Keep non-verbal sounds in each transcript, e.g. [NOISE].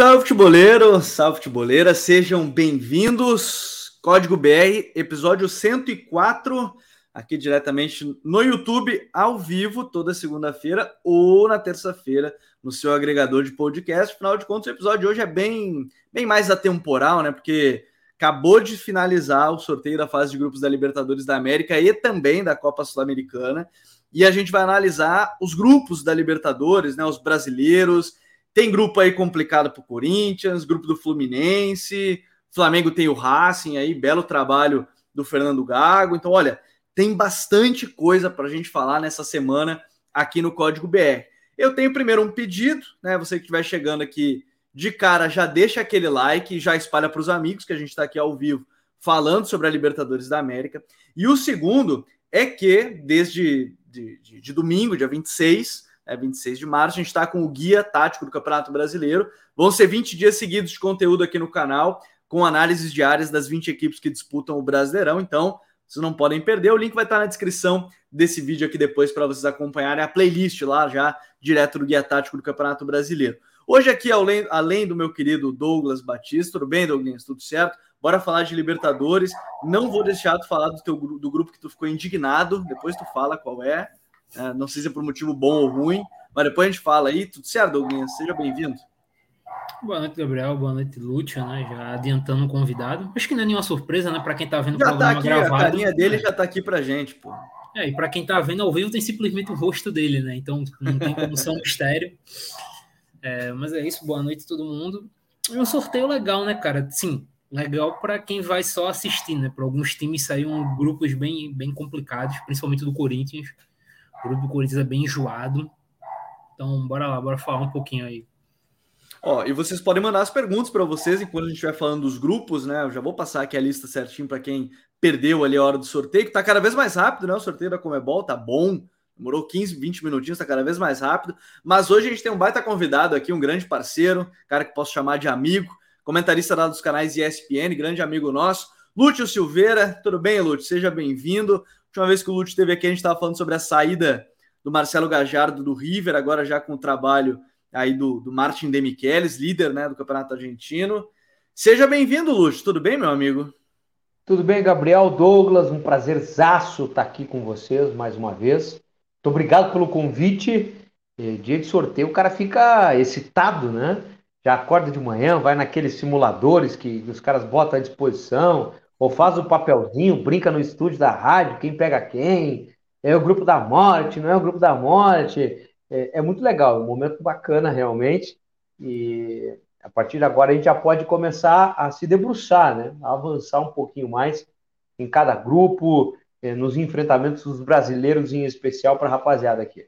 Salve futeboleiro, salve futeboleira, sejam bem-vindos. Código BR, episódio 104, aqui diretamente no YouTube, ao vivo, toda segunda-feira ou na terça-feira, no seu agregador de podcast. Afinal de contas, o episódio de hoje é bem, bem mais atemporal, né? Porque acabou de finalizar o sorteio da fase de grupos da Libertadores da América e também da Copa Sul-Americana. E a gente vai analisar os grupos da Libertadores, né? Os brasileiros tem grupo aí complicado para o Corinthians, grupo do Fluminense, Flamengo tem o Racing aí, belo trabalho do Fernando Gago. Então, olha, tem bastante coisa para a gente falar nessa semana aqui no Código BR. Eu tenho primeiro um pedido, né? Você que estiver chegando aqui de cara, já deixa aquele like e já espalha para os amigos que a gente está aqui ao vivo falando sobre a Libertadores da América. E o segundo é que, desde de, de, de domingo, dia 26, é 26 de março. A gente está com o guia tático do Campeonato Brasileiro. Vão ser 20 dias seguidos de conteúdo aqui no canal, com análises diárias das 20 equipes que disputam o Brasileirão. Então, vocês não podem perder. O link vai estar na descrição desse vídeo aqui depois para vocês acompanharem a playlist lá já direto do guia tático do Campeonato Brasileiro. Hoje aqui, além, além do meu querido Douglas Batista, tudo bem, Douglas? Tudo certo? Bora falar de Libertadores. Não vou deixar tu falar do, teu, do grupo que tu ficou indignado. Depois tu fala qual é. É, não sei se é por motivo bom ou ruim, mas depois a gente fala aí. Tudo certo, Douglas? Seja bem-vindo. Boa noite, Gabriel. Boa noite, Lúcia, né? Já adiantando o convidado. Acho que não é nenhuma surpresa, né? Para quem tá vendo já o tá programa tá aqui, gravado. A carinha dele já tá aqui pra gente, pô. É, e para quem tá vendo ao vivo tem simplesmente o rosto dele, né? Então não tem como ser um mistério. É, mas é isso, boa noite todo mundo. E um sorteio legal, né, cara? Sim, legal para quem vai só assistir, né? Para alguns times saíram grupos bem, bem complicados, principalmente do Corinthians. O grupo do Corinthians é bem enjoado. Então, bora lá, bora falar um pouquinho aí. Ó, e vocês podem mandar as perguntas para vocês enquanto a gente estiver falando dos grupos, né? Eu já vou passar aqui a lista certinho para quem perdeu ali a hora do sorteio, que tá cada vez mais rápido, né? O sorteio da Comebol tá bom. Demorou 15, 20 minutinhos, tá cada vez mais rápido. Mas hoje a gente tem um baita convidado aqui, um grande parceiro, cara que posso chamar de amigo, comentarista lá dos canais ESPN, grande amigo nosso, Lúcio Silveira. Tudo bem, Lúcio? Seja bem-vindo última vez que o Lute esteve aqui, a gente estava falando sobre a saída do Marcelo Gajardo do River, agora já com o trabalho aí do, do Martin Demichelis, líder né, do Campeonato Argentino. Seja bem-vindo, Lute. Tudo bem, meu amigo? Tudo bem, Gabriel, Douglas, um prazerzaço estar aqui com vocês mais uma vez. Muito obrigado pelo convite. É, dia de sorteio, o cara fica excitado, né? Já acorda de manhã, vai naqueles simuladores que os caras botam à disposição, ou faz o papelzinho, brinca no estúdio da rádio, quem pega quem, é o grupo da morte, não é o grupo da morte. É, é muito legal, é um momento bacana realmente. E a partir de agora a gente já pode começar a se debruçar, né? A avançar um pouquinho mais em cada grupo, é, nos enfrentamentos dos brasileiros em especial para a rapaziada aqui.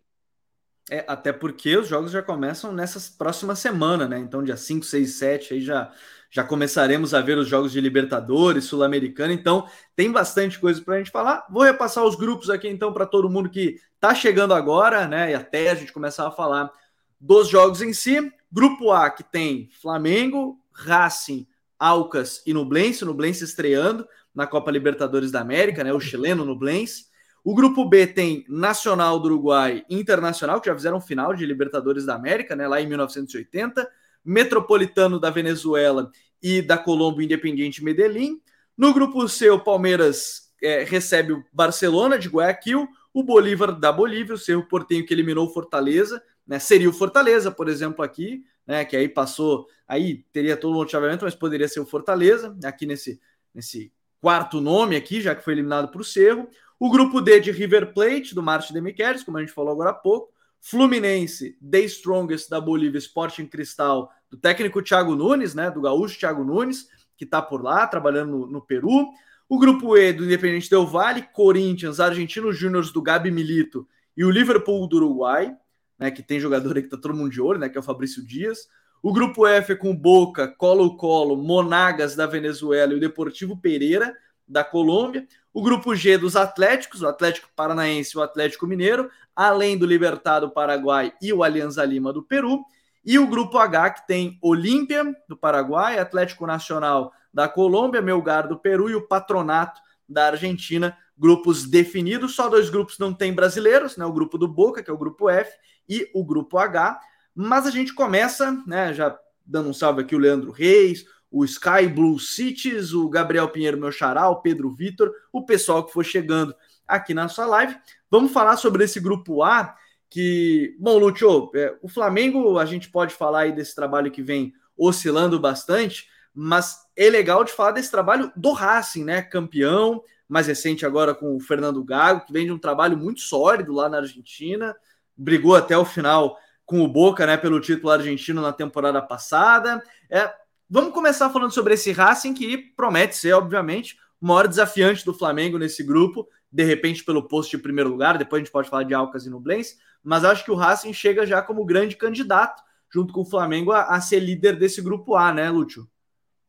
É, até porque os jogos já começam nessa próxima semana, né? Então, dia 5, 6, 7 aí já já começaremos a ver os jogos de Libertadores, Sul-Americana, então tem bastante coisa para a gente falar. Vou repassar os grupos aqui então para todo mundo que está chegando agora, né? E até a gente começar a falar dos jogos em si. Grupo A que tem Flamengo, Racing, Alcas e Nublense, Nublense estreando na Copa Libertadores da América, né? O chileno Nublense. O grupo B tem Nacional do Uruguai Internacional, que já fizeram final de Libertadores da América, né? Lá em 1980. Metropolitano da Venezuela e da Colômbia Independiente Medellín. No grupo C, o Palmeiras é, recebe o Barcelona de Guayaquil, o Bolívar da Bolívia, o Cerro Portenho que eliminou o Fortaleza, né? Seria o Fortaleza, por exemplo, aqui, né? Que aí passou, aí teria todo o chaveamento, mas poderia ser o Fortaleza, aqui nesse, nesse quarto nome aqui, já que foi eliminado para o Cerro. O grupo D de River Plate, do Márcio Demichelis, como a gente falou agora há pouco. Fluminense, The Strongest da Bolívia, Sporting Cristal, do técnico Thiago Nunes, né, do gaúcho Thiago Nunes, que está por lá, trabalhando no, no, Peru. O grupo E do Independente Del Vale, Corinthians, Argentinos Júniors do Gabi Milito e o Liverpool do Uruguai, né, que tem jogador aí que tá todo mundo de olho, né, que é o Fabrício Dias. O grupo F com Boca, Colo-Colo, Monagas da Venezuela e o Deportivo Pereira da Colômbia. O grupo G dos Atléticos, o Atlético Paranaense e o Atlético Mineiro, além do Libertad do Paraguai e o Alianza Lima do Peru. E o grupo H, que tem Olímpia do Paraguai, Atlético Nacional da Colômbia, Melgar do Peru e o Patronato da Argentina. Grupos definidos, só dois grupos não tem brasileiros, né? O grupo do Boca, que é o grupo F, e o grupo H. Mas a gente começa, né? Já dando um salve aqui o Leandro Reis, o Sky Blue Cities, o Gabriel Pinheiro, meu xará, o Pedro Vitor, o pessoal que for chegando aqui na sua live. Vamos falar sobre esse grupo A, que, bom, Lúcio, é, o Flamengo, a gente pode falar aí desse trabalho que vem oscilando bastante, mas é legal de falar desse trabalho do Racing, né? Campeão, mais recente agora com o Fernando Gago, que vem de um trabalho muito sólido lá na Argentina, brigou até o final com o Boca, né, pelo título argentino na temporada passada. É, vamos começar falando sobre esse Racing que promete ser, obviamente, o maior desafiante do Flamengo nesse grupo, de repente pelo posto de primeiro lugar, depois a gente pode falar de Alcas e Nublense, mas acho que o Racing chega já como grande candidato, junto com o Flamengo, a, a ser líder desse grupo A, né, Lúcio?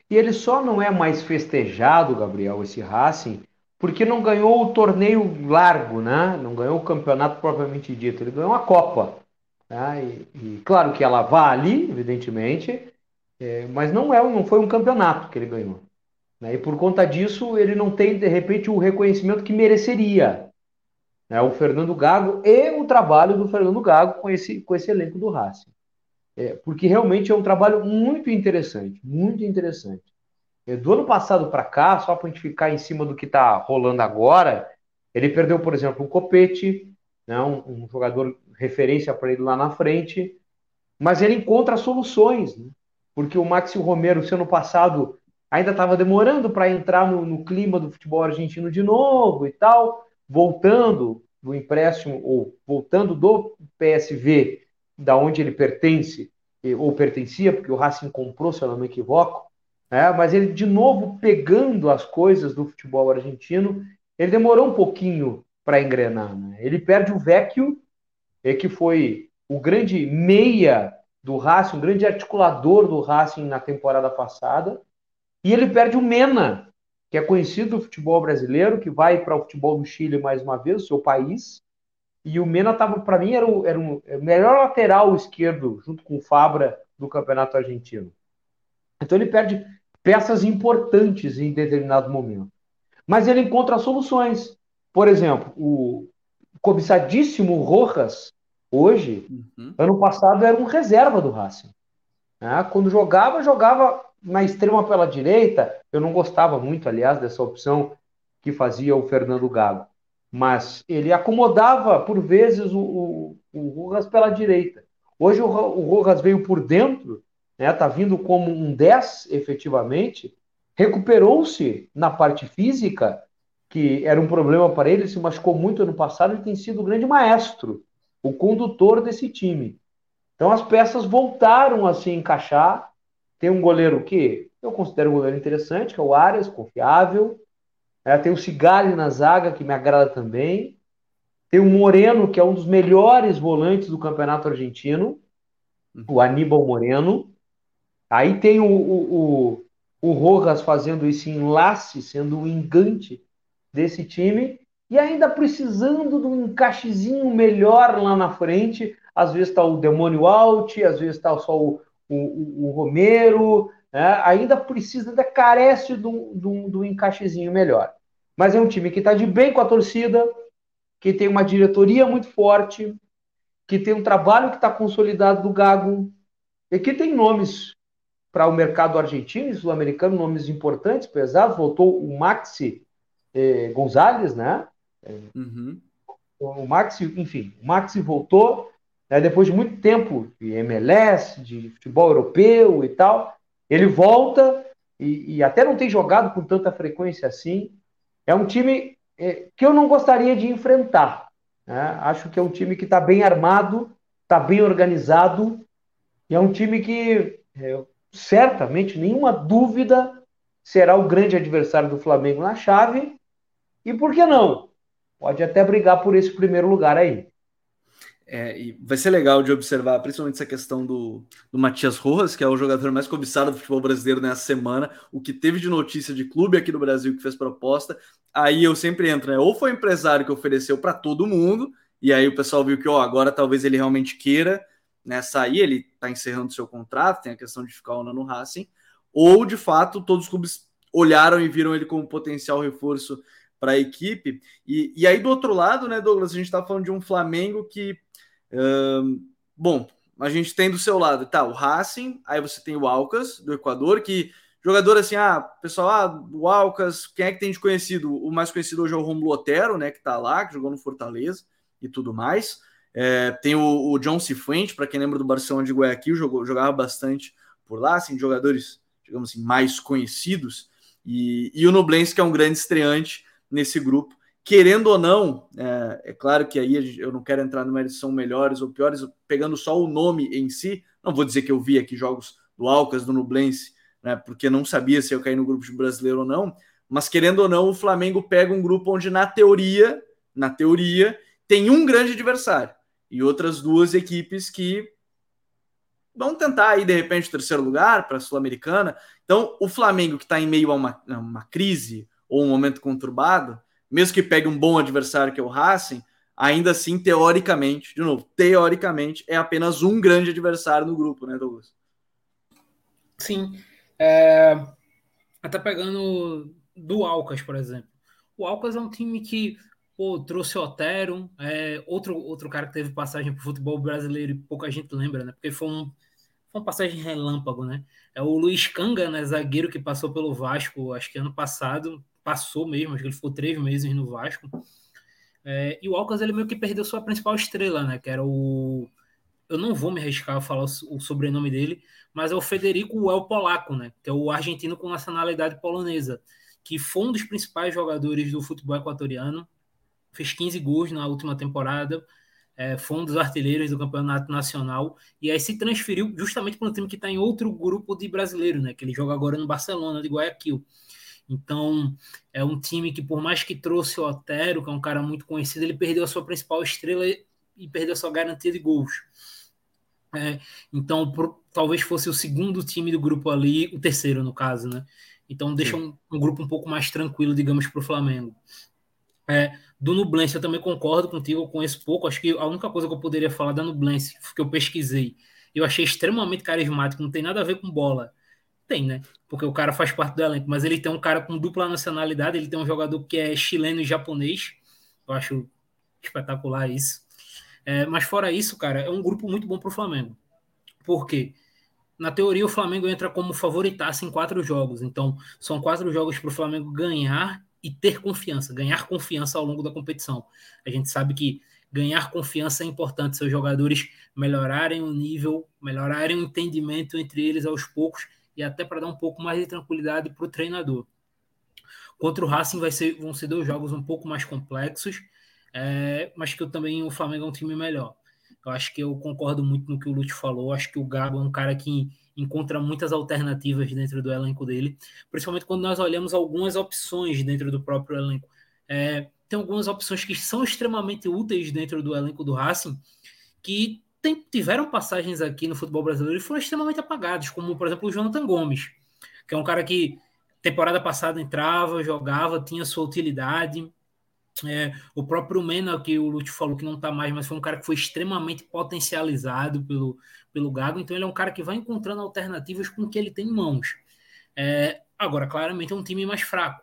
E ele só não é mais festejado, Gabriel, esse Racing, porque não ganhou o torneio largo, né? Não ganhou o campeonato propriamente dito. Ele ganhou a Copa. Tá? E, e, claro que ela vale, evidentemente, é, mas não é, não foi um campeonato que ele ganhou. Né? E por conta disso, ele não tem de repente o reconhecimento que mereceria. Né? O Fernando Gago e o trabalho do Fernando Gago com esse, com esse elenco do Racing. É, porque realmente é um trabalho muito interessante, muito interessante. É, do ano passado para cá, só para a gente ficar em cima do que está rolando agora, ele perdeu, por exemplo, o Copete, né, um, um jogador referência para ele lá na frente, mas ele encontra soluções, né? Porque o Maxi Romero, se ano passado ainda estava demorando para entrar no, no, clima do futebol argentino de novo e tal, voltando do empréstimo ou voltando do PSV, da onde ele pertence ou pertencia, porque o Racing comprou, se eu não me equivoco, é, mas ele, de novo, pegando as coisas do futebol argentino, ele demorou um pouquinho para engrenar. Né? Ele perde o Vecchio, que foi o grande meia do Racing, um grande articulador do Racing na temporada passada, e ele perde o Mena, que é conhecido do futebol brasileiro, que vai para o futebol do Chile mais uma vez, o seu país, e o Mena para mim, era o, era, o melhor lateral esquerdo, junto com o Fabra, do campeonato argentino. Então ele perde peças importantes em determinado momento. Mas ele encontra soluções. Por exemplo, o cobiçadíssimo Rojas, hoje, uhum. ano passado era um reserva do Racing. Né? Quando jogava, jogava na extrema pela direita. Eu não gostava muito, aliás, dessa opção que fazia o Fernando Gago. Mas ele acomodava, por vezes, o, o, o Rojas pela direita. Hoje o, o Rojas veio por dentro né, tá vindo como um 10 efetivamente, recuperou-se na parte física, que era um problema para ele, se machucou muito ano passado e tem sido o grande maestro, o condutor desse time. Então as peças voltaram a se encaixar. Tem um goleiro que eu considero um goleiro interessante, que é o Arias, confiável. É, tem o Cigali na zaga, que me agrada também. Tem o Moreno, que é um dos melhores volantes do campeonato argentino, o Aníbal Moreno. Aí tem o, o, o, o Rojas fazendo esse enlace, sendo um engante desse time, e ainda precisando de um encaixezinho melhor lá na frente. Às vezes está o Demônio Alt, às vezes está só o, o, o Romero, né? ainda precisa, ainda carece de um, de, um, de um encaixezinho melhor. Mas é um time que está de bem com a torcida, que tem uma diretoria muito forte, que tem um trabalho que está consolidado do Gago, e que tem nomes para o mercado argentino e sul-americano, nomes importantes, pesados. Voltou o Maxi eh, Gonzalez, né? Uhum. O Maxi, enfim, o Maxi voltou né, depois de muito tempo de MLS, de futebol europeu e tal. Ele volta e, e até não tem jogado com tanta frequência assim. É um time eh, que eu não gostaria de enfrentar. Né? Acho que é um time que está bem armado, está bem organizado, e é um time que eh, certamente, nenhuma dúvida, será o grande adversário do Flamengo na chave. E por que não? Pode até brigar por esse primeiro lugar aí. É, e vai ser legal de observar, principalmente essa questão do, do Matias Rojas, que é o jogador mais cobiçado do futebol brasileiro nessa semana, o que teve de notícia de clube aqui no Brasil que fez proposta. Aí eu sempre entro, né? Ou foi o empresário que ofereceu para todo mundo, e aí o pessoal viu que, ó, agora talvez ele realmente queira, né, sair, ele está encerrando seu contrato, tem a questão de ficar um ano no Racing, ou de fato todos os clubes olharam e viram ele como potencial reforço para a equipe. E, e aí do outro lado, né, Douglas, a gente está falando de um Flamengo que, hum, bom, a gente tem do seu lado, tá, o Racing, aí você tem o Alcas, do Equador, que jogador assim, ah, pessoal, ah, o Alcas, quem é que tem de conhecido? O mais conhecido hoje é o Romulo Otero, né, que tá lá, que jogou no Fortaleza e tudo mais. É, tem o, o John Cifuente, para quem lembra do Barcelona de Guayaquil, jogou, jogava bastante por lá, assim, jogadores, digamos assim, mais conhecidos. E, e o Nublense, que é um grande estreante nesse grupo. Querendo ou não, é, é claro que aí eu não quero entrar numa edição melhores ou piores, pegando só o nome em si, não vou dizer que eu vi aqui jogos do Alcas, do Nublense, né, porque não sabia se eu caí no grupo de brasileiro ou não, mas querendo ou não, o Flamengo pega um grupo onde, na teoria, na teoria, tem um grande adversário e outras duas equipes que vão tentar aí, de repente, o terceiro lugar para a Sul-Americana. Então, o Flamengo, que está em meio a uma, uma crise ou um momento conturbado, mesmo que pegue um bom adversário que é o Racing, ainda assim, teoricamente, de novo, teoricamente, é apenas um grande adversário no grupo, né, Douglas? Sim. É... Até pegando do Alcas, por exemplo. O Alcas é um time que Pô, trouxe Otero, é, outro, outro cara que teve passagem para futebol brasileiro e pouca gente lembra, né? Porque foi, um, uma passagem relâmpago, né? É o Luiz Canga, né? Zagueiro que passou pelo Vasco, acho que ano passado, passou mesmo, acho que ele ficou três meses no Vasco. É, e o Alcas, ele meio que perdeu sua principal estrela, né? Que era o. Eu não vou me arriscar a falar o, sobrenome dele, mas é o Federico El Polaco, né? Que é o argentino com nacionalidade polonesa, que foi um dos principais jogadores do futebol equatoriano fez 15 gols na última temporada, é, foi um dos artilheiros do campeonato nacional, e aí se transferiu justamente para um time que está em outro grupo de brasileiro, né? Que ele joga agora no Barcelona de Guayaquil. Então, é um time que, por mais que trouxe o Otero, que é um cara muito conhecido, ele perdeu a sua principal estrela e perdeu a sua garantia de gols. É, então, por, talvez fosse o segundo time do grupo ali, o terceiro, no caso, né? Então, deixa um, um grupo um pouco mais tranquilo, digamos, para o Flamengo. É, do Nublense, eu também concordo contigo, eu conheço pouco. Acho que a única coisa que eu poderia falar da Nublense, que eu pesquisei, eu achei extremamente carismático, não tem nada a ver com bola. Tem, né? Porque o cara faz parte do elenco, mas ele tem um cara com dupla nacionalidade, ele tem um jogador que é chileno e japonês. Eu acho espetacular isso. É, mas fora isso, cara, é um grupo muito bom para o Flamengo. Por quê? Na teoria, o Flamengo entra como favoritaço em quatro jogos. Então, são quatro jogos para o Flamengo ganhar e ter confiança, ganhar confiança ao longo da competição. A gente sabe que ganhar confiança é importante, seus jogadores melhorarem o nível, melhorarem o entendimento entre eles aos poucos e até para dar um pouco mais de tranquilidade para o treinador. Contra o Racing vai ser, vão ser dois jogos um pouco mais complexos, é, mas que eu também o Flamengo é um time melhor. Eu acho que eu concordo muito no que o Lute falou. Acho que o Gago é um cara que encontra muitas alternativas dentro do elenco dele, principalmente quando nós olhamos algumas opções dentro do próprio elenco. É, tem algumas opções que são extremamente úteis dentro do elenco do Racing, que tem, tiveram passagens aqui no futebol brasileiro e foram extremamente apagados, como por exemplo o Jonathan Gomes, que é um cara que temporada passada entrava, jogava, tinha sua utilidade, é, o próprio Mena, que o Lúcio falou que não está mais, mas foi um cara que foi extremamente potencializado pelo, pelo Gago, então ele é um cara que vai encontrando alternativas com o que ele tem em mãos. É, agora, claramente é um time mais fraco.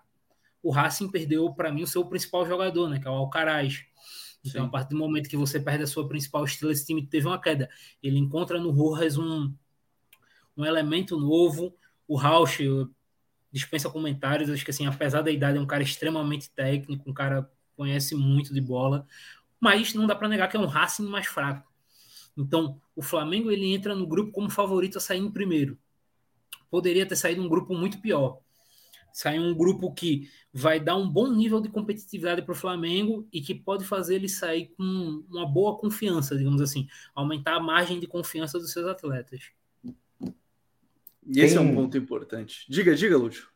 O Racing perdeu, para mim, o seu principal jogador, né, que é o Alcaraz. Então, Sim. a partir do momento que você perde a sua principal estrela, esse time teve uma queda. Ele encontra no Rojas um, um elemento novo. O Rausch dispensa comentários. Acho que, assim, apesar da idade, é um cara extremamente técnico, um cara conhece muito de bola, mas não dá para negar que é um Racing mais fraco. Então, o Flamengo ele entra no grupo como favorito a sair em primeiro. Poderia ter saído um grupo muito pior. Sair um grupo que vai dar um bom nível de competitividade para o Flamengo e que pode fazer ele sair com uma boa confiança, digamos assim, aumentar a margem de confiança dos seus atletas. E esse Tem... é um ponto importante. Diga, diga, Lúcio.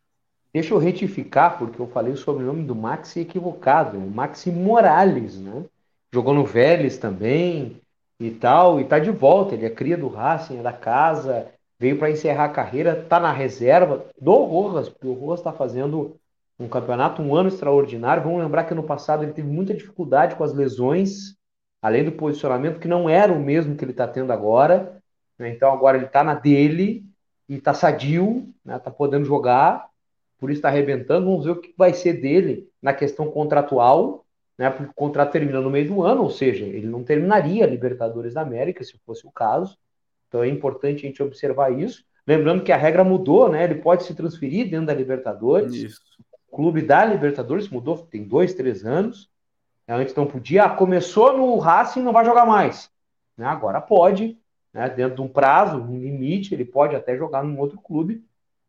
Deixa eu retificar, porque eu falei o sobrenome do Maxi equivocado, o Maxi Morales, né? Jogou no Vélez também e tal, e tá de volta. Ele é cria do Racing, é da casa, veio para encerrar a carreira, tá na reserva do Rojas, porque o Rojas está fazendo um campeonato, um ano extraordinário. Vamos lembrar que no passado ele teve muita dificuldade com as lesões, além do posicionamento, que não era o mesmo que ele está tendo agora. Né? Então agora ele está na dele e está sadio, né? Tá podendo jogar por isso está arrebentando. Vamos ver o que vai ser dele na questão contratual, né? Porque o contrato termina no meio do ano, ou seja, ele não terminaria a Libertadores da América, se fosse o caso. Então é importante a gente observar isso. Lembrando que a regra mudou, né? Ele pode se transferir dentro da Libertadores. Isso. O clube da Libertadores mudou, tem dois, três anos. Antes não podia. Ah, começou no Racing, não vai jogar mais. Né? Agora pode, né? dentro de um prazo, um limite, ele pode até jogar num outro clube.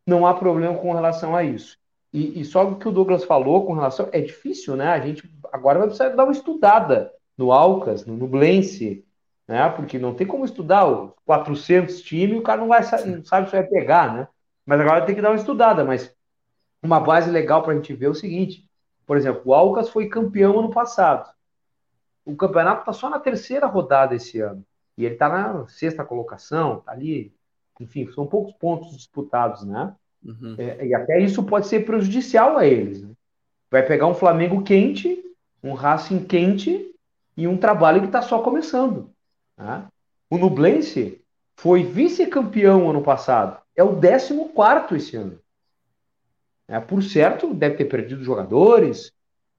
Não há problema com relação a isso. E, e só o que o Douglas falou com relação. É difícil, né? A gente agora vai precisar dar uma estudada no Alcas, no Nublense, né? Porque não tem como estudar os 400 times, o cara não vai não sabe se vai pegar, né? Mas agora tem que dar uma estudada, mas uma base legal para a gente ver é o seguinte, por exemplo, o Alcas foi campeão ano passado. O campeonato está só na terceira rodada esse ano. E ele está na sexta colocação, tá ali. Enfim, são poucos pontos disputados, né? Uhum. É, e até isso pode ser prejudicial a eles. Né? Vai pegar um Flamengo quente, um Racing quente e um trabalho que está só começando. Né? O Nublense foi vice-campeão ano passado. É o 14 esse ano. É, por certo, deve ter perdido jogadores,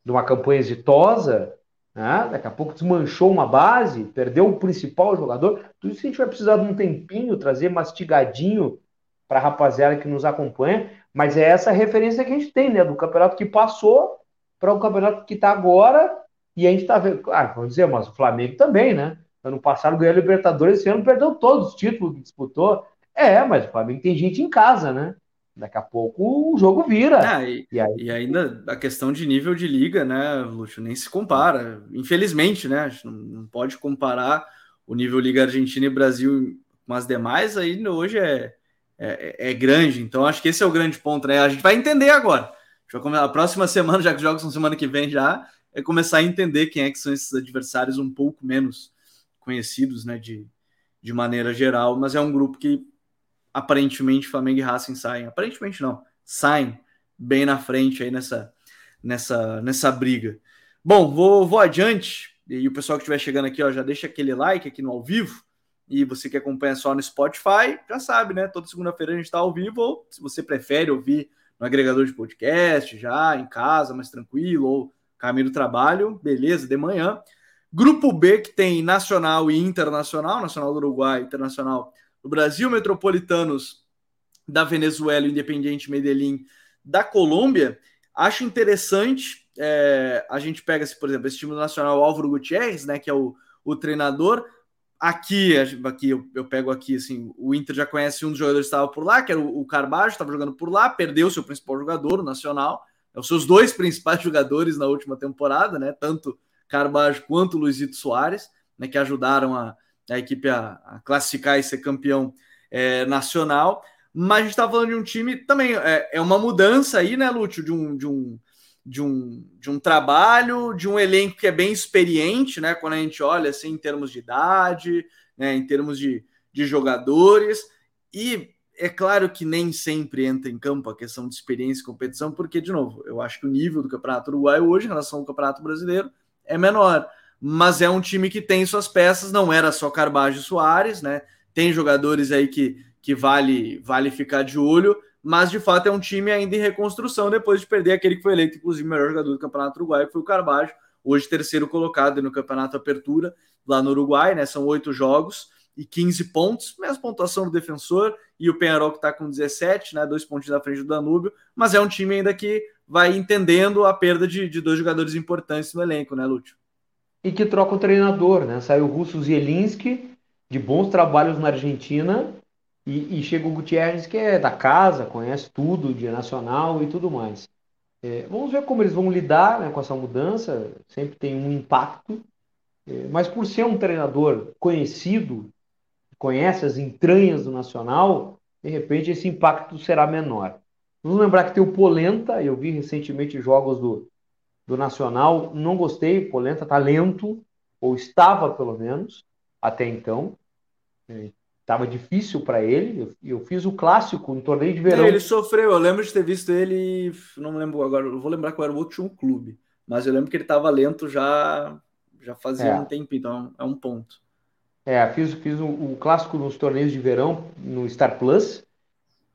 de uma campanha exitosa. Né? Daqui a pouco desmanchou uma base, perdeu o principal jogador. Tudo isso a gente vai precisar de um tempinho, trazer mastigadinho para a rapaziada que nos acompanha. Mas é essa referência que a gente tem, né? Do campeonato que passou para o campeonato que está agora. E a gente está vendo. Ah, vamos dizer, mas o Flamengo também, né? Ano passado ganhou a Libertadores, esse ano perdeu todos os títulos que disputou. É, mas o Flamengo tem gente em casa, né? Daqui a pouco o jogo vira. Ah, e, e, aí... e, ainda a questão de nível de liga, né, Lúcio, nem se compara. Infelizmente, né? A gente não, pode comparar o nível Liga Argentina e Brasil com as demais, aí hoje é, é, é, grande. Então, acho que esse é o grande ponto, né? A gente vai entender agora. A próxima [LAUGHS] semana, já que os jogos são semana que vem já, é começar a entender quem é que são esses adversários um pouco menos conhecidos, né, de, de maneira geral, mas é um grupo que aparentemente Flamengo e Racing saem, aparentemente não, saem bem na frente aí nessa, nessa, nessa briga. Bom, vou, vou adiante, e o pessoal que estiver chegando aqui, ó, já deixa aquele like aqui no ao vivo, e você que acompanha só no Spotify, já sabe, né? Toda segunda-feira a gente está ao vivo, ou se você prefere ouvir no agregador de podcast, já em casa, mais tranquilo, ou caminho do trabalho, beleza, de manhã. Grupo B, que tem Nacional e Internacional, Nacional do Uruguai, Internacional do Brasil, Metropolitanos da Venezuela, Independiente Medellín da Colômbia. Acho interessante, é, a gente pega, por exemplo, esse time do Nacional, Álvaro Gutierrez, né, que é o, o treinador. Aqui, aqui eu, eu, pego aqui, assim, o Inter já conhece um dos jogadores que estava por lá, que era o, o Carbajo, estava jogando por lá, perdeu seu principal jogador, o Nacional, é os seus dois [LAUGHS] principais jogadores na última temporada, né, tanto Carbajo quanto Luizito Soares, né, que ajudaram a, a equipe a, a, classificar e ser campeão é, nacional. Mas a gente está falando de um time também, é, é, uma mudança aí, né, Lúcio, de um, de, um, de, um, de um trabalho, de um elenco que é bem experiente, né, quando a gente olha assim, em termos de idade, né, em termos de, de jogadores. E é claro que nem sempre entra em campo a questão de experiência e competição, porque, de novo, eu acho que o nível do Campeonato Uruguai hoje, em relação ao Campeonato Brasileiro, é menor. Mas é um time que tem suas peças, não era só Carbajo e Soares, né? Tem jogadores aí que, que vale, vale ficar de olho, mas de fato é um time ainda em reconstrução depois de perder aquele que foi eleito, inclusive, melhor jogador do Campeonato Uruguai, que foi o Carbajo, hoje terceiro colocado no Campeonato Apertura, lá no Uruguai, né? São oito jogos e 15 pontos, mesma pontuação do defensor, e o Penharol que está com 17, né? Dois pontos na frente do Danúbio, mas é um time ainda que vai entendendo a perda de, de dois jogadores importantes no elenco, né, Lúcio? E que troca o treinador, né? Saiu o Russo Zielinski, de bons trabalhos na Argentina, e, e chega o Gutierrez, que é da casa, conhece tudo de nacional e tudo mais. É, vamos ver como eles vão lidar né, com essa mudança, sempre tem um impacto, é, mas por ser um treinador conhecido, conhece as entranhas do Nacional, de repente esse impacto será menor. Vamos lembrar que tem o Polenta, eu vi recentemente jogos do, do Nacional, não gostei, Polenta tá lento, ou estava pelo menos, até então. Estava é, difícil para ele. Eu, eu, fiz o clássico no torneio de verão. Ele sofreu, eu lembro de ter visto ele, não lembro agora, eu vou lembrar qual era o último clube, mas eu lembro que ele estava lento já já fazia é. um tempo, então é um ponto. É, fiz, fiz o, clássico nos torneios de verão no Star Plus,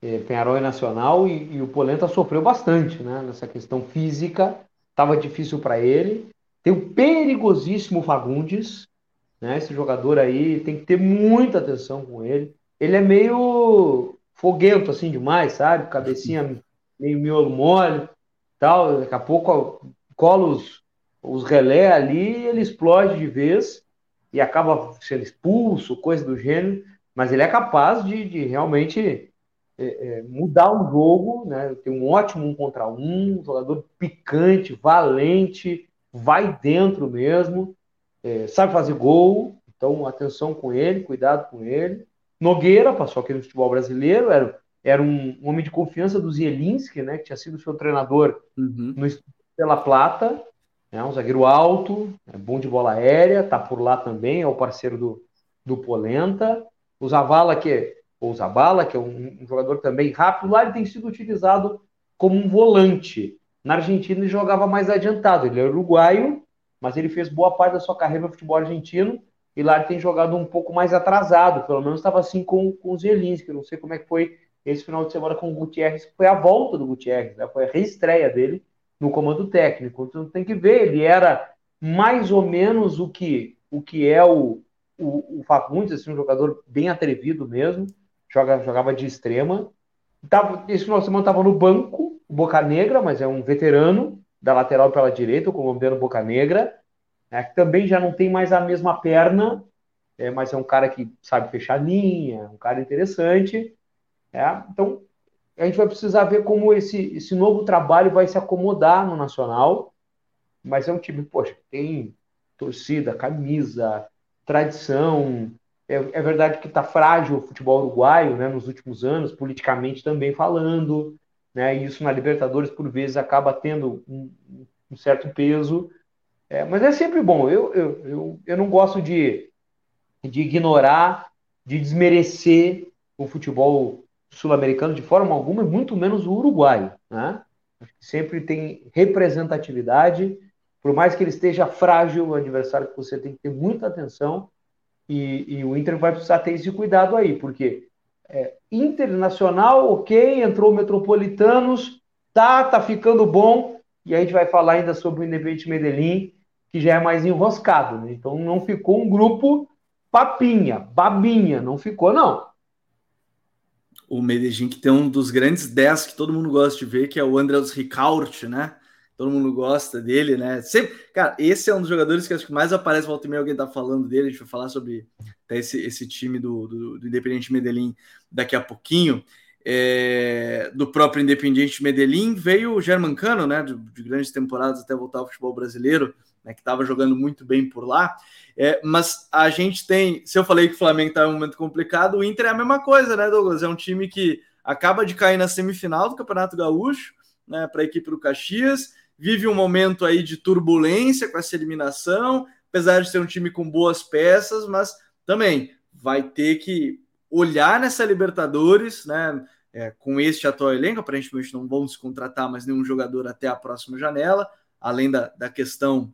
é, Penharol Nacional, e, e, o Polenta sofreu bastante né, nessa questão física, estava difícil para ele. Tem o perigosíssimo Fagundes, né, esse jogador aí tem que ter muita atenção com ele. ele é meio foguento assim demais, sabe? Cabecinha meio miolo mole, tal. Daqui a pouco cola os, os relé ali, ele explode de vez e acaba sendo expulso, coisa do gênero. Mas ele é capaz de, de realmente é, é, mudar um jogo, né? Tem um ótimo um contra um, um jogador picante, valente, vai dentro mesmo, é, sabe fazer gol. Então, atenção com ele, cuidado com ele. Nogueira passou aqui no futebol brasileiro, era, era um, um homem de confiança do Zielinski, né, que tinha sido seu treinador uhum. no pela Plata, né, um zagueiro alto, é bom de bola aérea, tá por lá também, é o parceiro do, do Polenta. O Zavala, que ou Zabala, que é um, um, jogador também rápido, lá ele tem sido utilizado como um volante. Na Argentina ele jogava mais adiantado, ele é uruguaio, mas ele fez boa parte da sua carreira no futebol argentino e lá ele tem jogado um pouco mais atrasado, pelo menos estava assim com, com o Zelinski, eu não sei como é que foi esse final de semana com o Gutierrez, foi a volta do Gutierrez, né? foi a reestreia dele no comando técnico, então tem que ver, ele era mais ou menos o que, o que é o, o, o Fagundes, assim, um jogador bem atrevido mesmo, joga, jogava de extrema, tava, esse final de semana estava no banco, Boca Negra, mas é um veterano, da lateral pela direita, o colombiano Boca Negra, né, que também já não tem mais a mesma perna, é, mas é um cara que sabe fechar linha, um cara interessante. É, então, a gente vai precisar ver como esse, esse novo trabalho vai se acomodar no Nacional, mas é um time, poxa, tem torcida, camisa, tradição. É, é verdade que está frágil o futebol uruguaio né, nos últimos anos, politicamente também falando, né, e isso na Libertadores, por vezes, acaba tendo um, um certo peso. É, mas é sempre bom. Eu, eu, eu, eu não gosto de, de ignorar, de desmerecer o futebol sul-americano de forma alguma, e muito menos o uruguaio. Né? Sempre tem representatividade, por mais que ele esteja frágil, o adversário que você tem que ter muita atenção, e, e o Inter vai precisar ter esse cuidado aí, porque é, internacional, ok, entrou o Metropolitanos, tá, tá ficando bom, e a gente vai falar ainda sobre o Independente Medellín, que já é mais enroscado, né? Então não ficou um grupo papinha, babinha, não ficou, não. O Medellín que tem um dos grandes 10 que todo mundo gosta de ver, que é o Andrés Ricaurte, né? Todo mundo gosta dele, né? Sempre, cara, esse é um dos jogadores que acho que mais aparece volta e meia alguém tá falando dele. A gente vai falar sobre até esse, esse time do, do, do Independiente Medellín daqui a pouquinho. É, do próprio Independiente Medellín veio o Germancano, né? De, de grandes temporadas até voltar ao futebol brasileiro né, que estava jogando muito bem por lá. É, mas a gente tem, se eu falei que o Flamengo está em um momento complicado, o Inter é a mesma coisa, né, Douglas? É um time que acaba de cair na semifinal do Campeonato Gaúcho, né, para a equipe do Caxias, vive um momento aí de turbulência com essa eliminação, apesar de ser um time com boas peças, mas também vai ter que olhar nessa Libertadores, né? É, com este atual elenco, aparentemente não vão se contratar mais nenhum jogador até a próxima janela, além da, da questão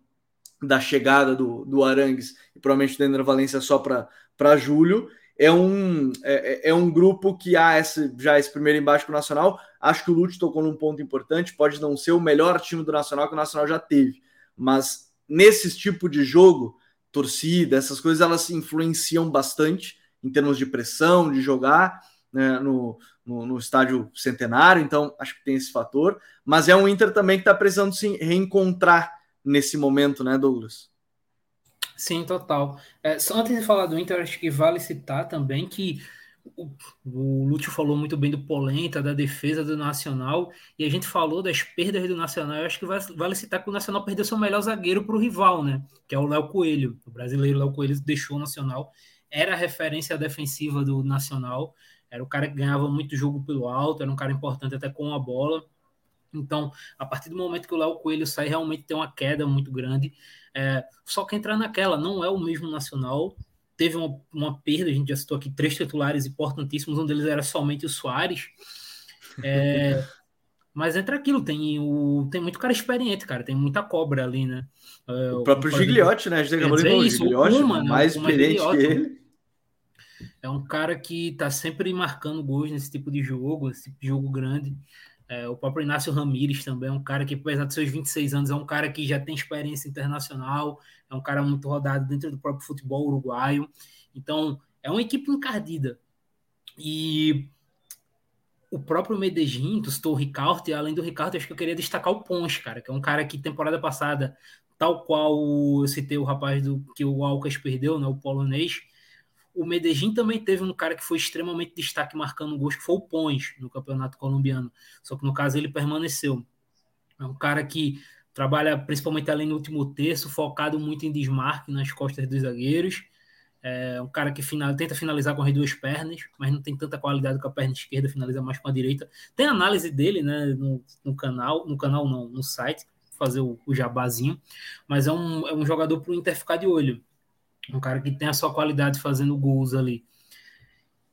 da chegada do, do Arangues e provavelmente do Ender Valência só para julho. É um, é, é, é, um grupo que há esse, já esse primeiro embaixo com o Nacional. Acho que o Lute tocou num ponto importante. Pode não ser o melhor time do Nacional que o Nacional já teve, mas nesse tipo de jogo, torcida, essas coisas, elas influenciam bastante em termos de pressão, de jogar né, no, no, no, estádio centenário. Então, acho que tem esse fator. Mas é um Inter também que está precisando se reencontrar nesse momento, né, Douglas? Sim, total. É, só antes de falar do Inter, acho que vale citar também que o, o Lúcio falou muito bem do Polenta, da defesa do Nacional, e a gente falou das perdas do Nacional. Eu acho que vale, citar que o Nacional perdeu seu melhor zagueiro para o rival, né? Que é o Léo Coelho. O brasileiro Léo Coelho deixou o Nacional. Era a referência defensiva do Nacional. Era o cara que ganhava muito jogo pelo alto, era um cara importante até com a bola. Então, a partir do momento que o Léo Coelho sai, realmente tem uma queda muito grande. É, só que entrar naquela, não é o mesmo Nacional. Teve uma, uma, perda, a gente já citou aqui três titulares importantíssimos, um deles era somente o Soares. É, [LAUGHS] mas entra aquilo, tem, o, tem muito cara experiente, cara, tem muita cobra ali, né? É, o próprio Gigliotti, né? A gente acabou de o Gigliotti, Uma, né? mais experiente que ele. É um cara que tá sempre marcando gols nesse tipo de jogo, esse tipo de jogo grande. É, o próprio Inácio Ramírez também é um cara que, apesar de seus 26 anos, é um cara que já tem experiência internacional, é um cara muito rodado dentro do próprio futebol uruguaio. Então, é uma equipe encardida. E o próprio Medellín, tu citou o Ricardo, e além do Ricardo, acho que eu queria destacar o Ponche, cara, que é um cara que temporada passada, tal qual eu citei o rapaz do que o Alcas perdeu, né, o polonês, o Medellín também teve um cara que foi extremamente destaque marcando gols, que foi o Pons, no campeonato colombiano. Só que no caso ele permaneceu. É um cara que trabalha principalmente ali no último terço, focado muito em desmarque nas costas dos zagueiros. É um cara que final, tenta finalizar com as duas pernas, mas não tem tanta qualidade com a perna esquerda, finaliza mais com a direita. Tem análise dele né, no, no canal, no canal não, no site, fazer o, o jabazinho, mas é um, é um jogador para o Inter ficar de olho. Um cara que tem a sua qualidade fazendo gols ali.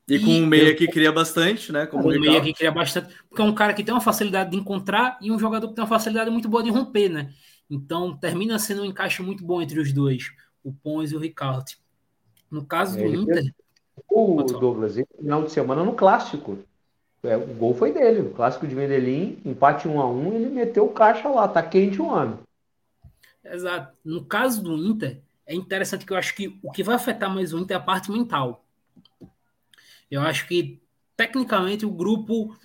E, com um meia eu, que cria bastante, né? Como um meia que cria bastante, porque é um cara que tem uma facilidade de encontrar e um jogador que tem uma facilidade muito boa de romper, né? Então termina sendo um encaixe muito bom entre os dois, o Pons e o Ricardo. No caso do Inter. O Douglas, no final de semana no clássico. É, o gol foi dele, o clássico de Medellín, empate 1 a 1 ele meteu o caixa lá, tá quente o ano. Exato. No caso do Inter, é interessante que eu acho que o que vai afetar mais o Inter é a parte mental. Eu acho que, tecnicamente, o grupo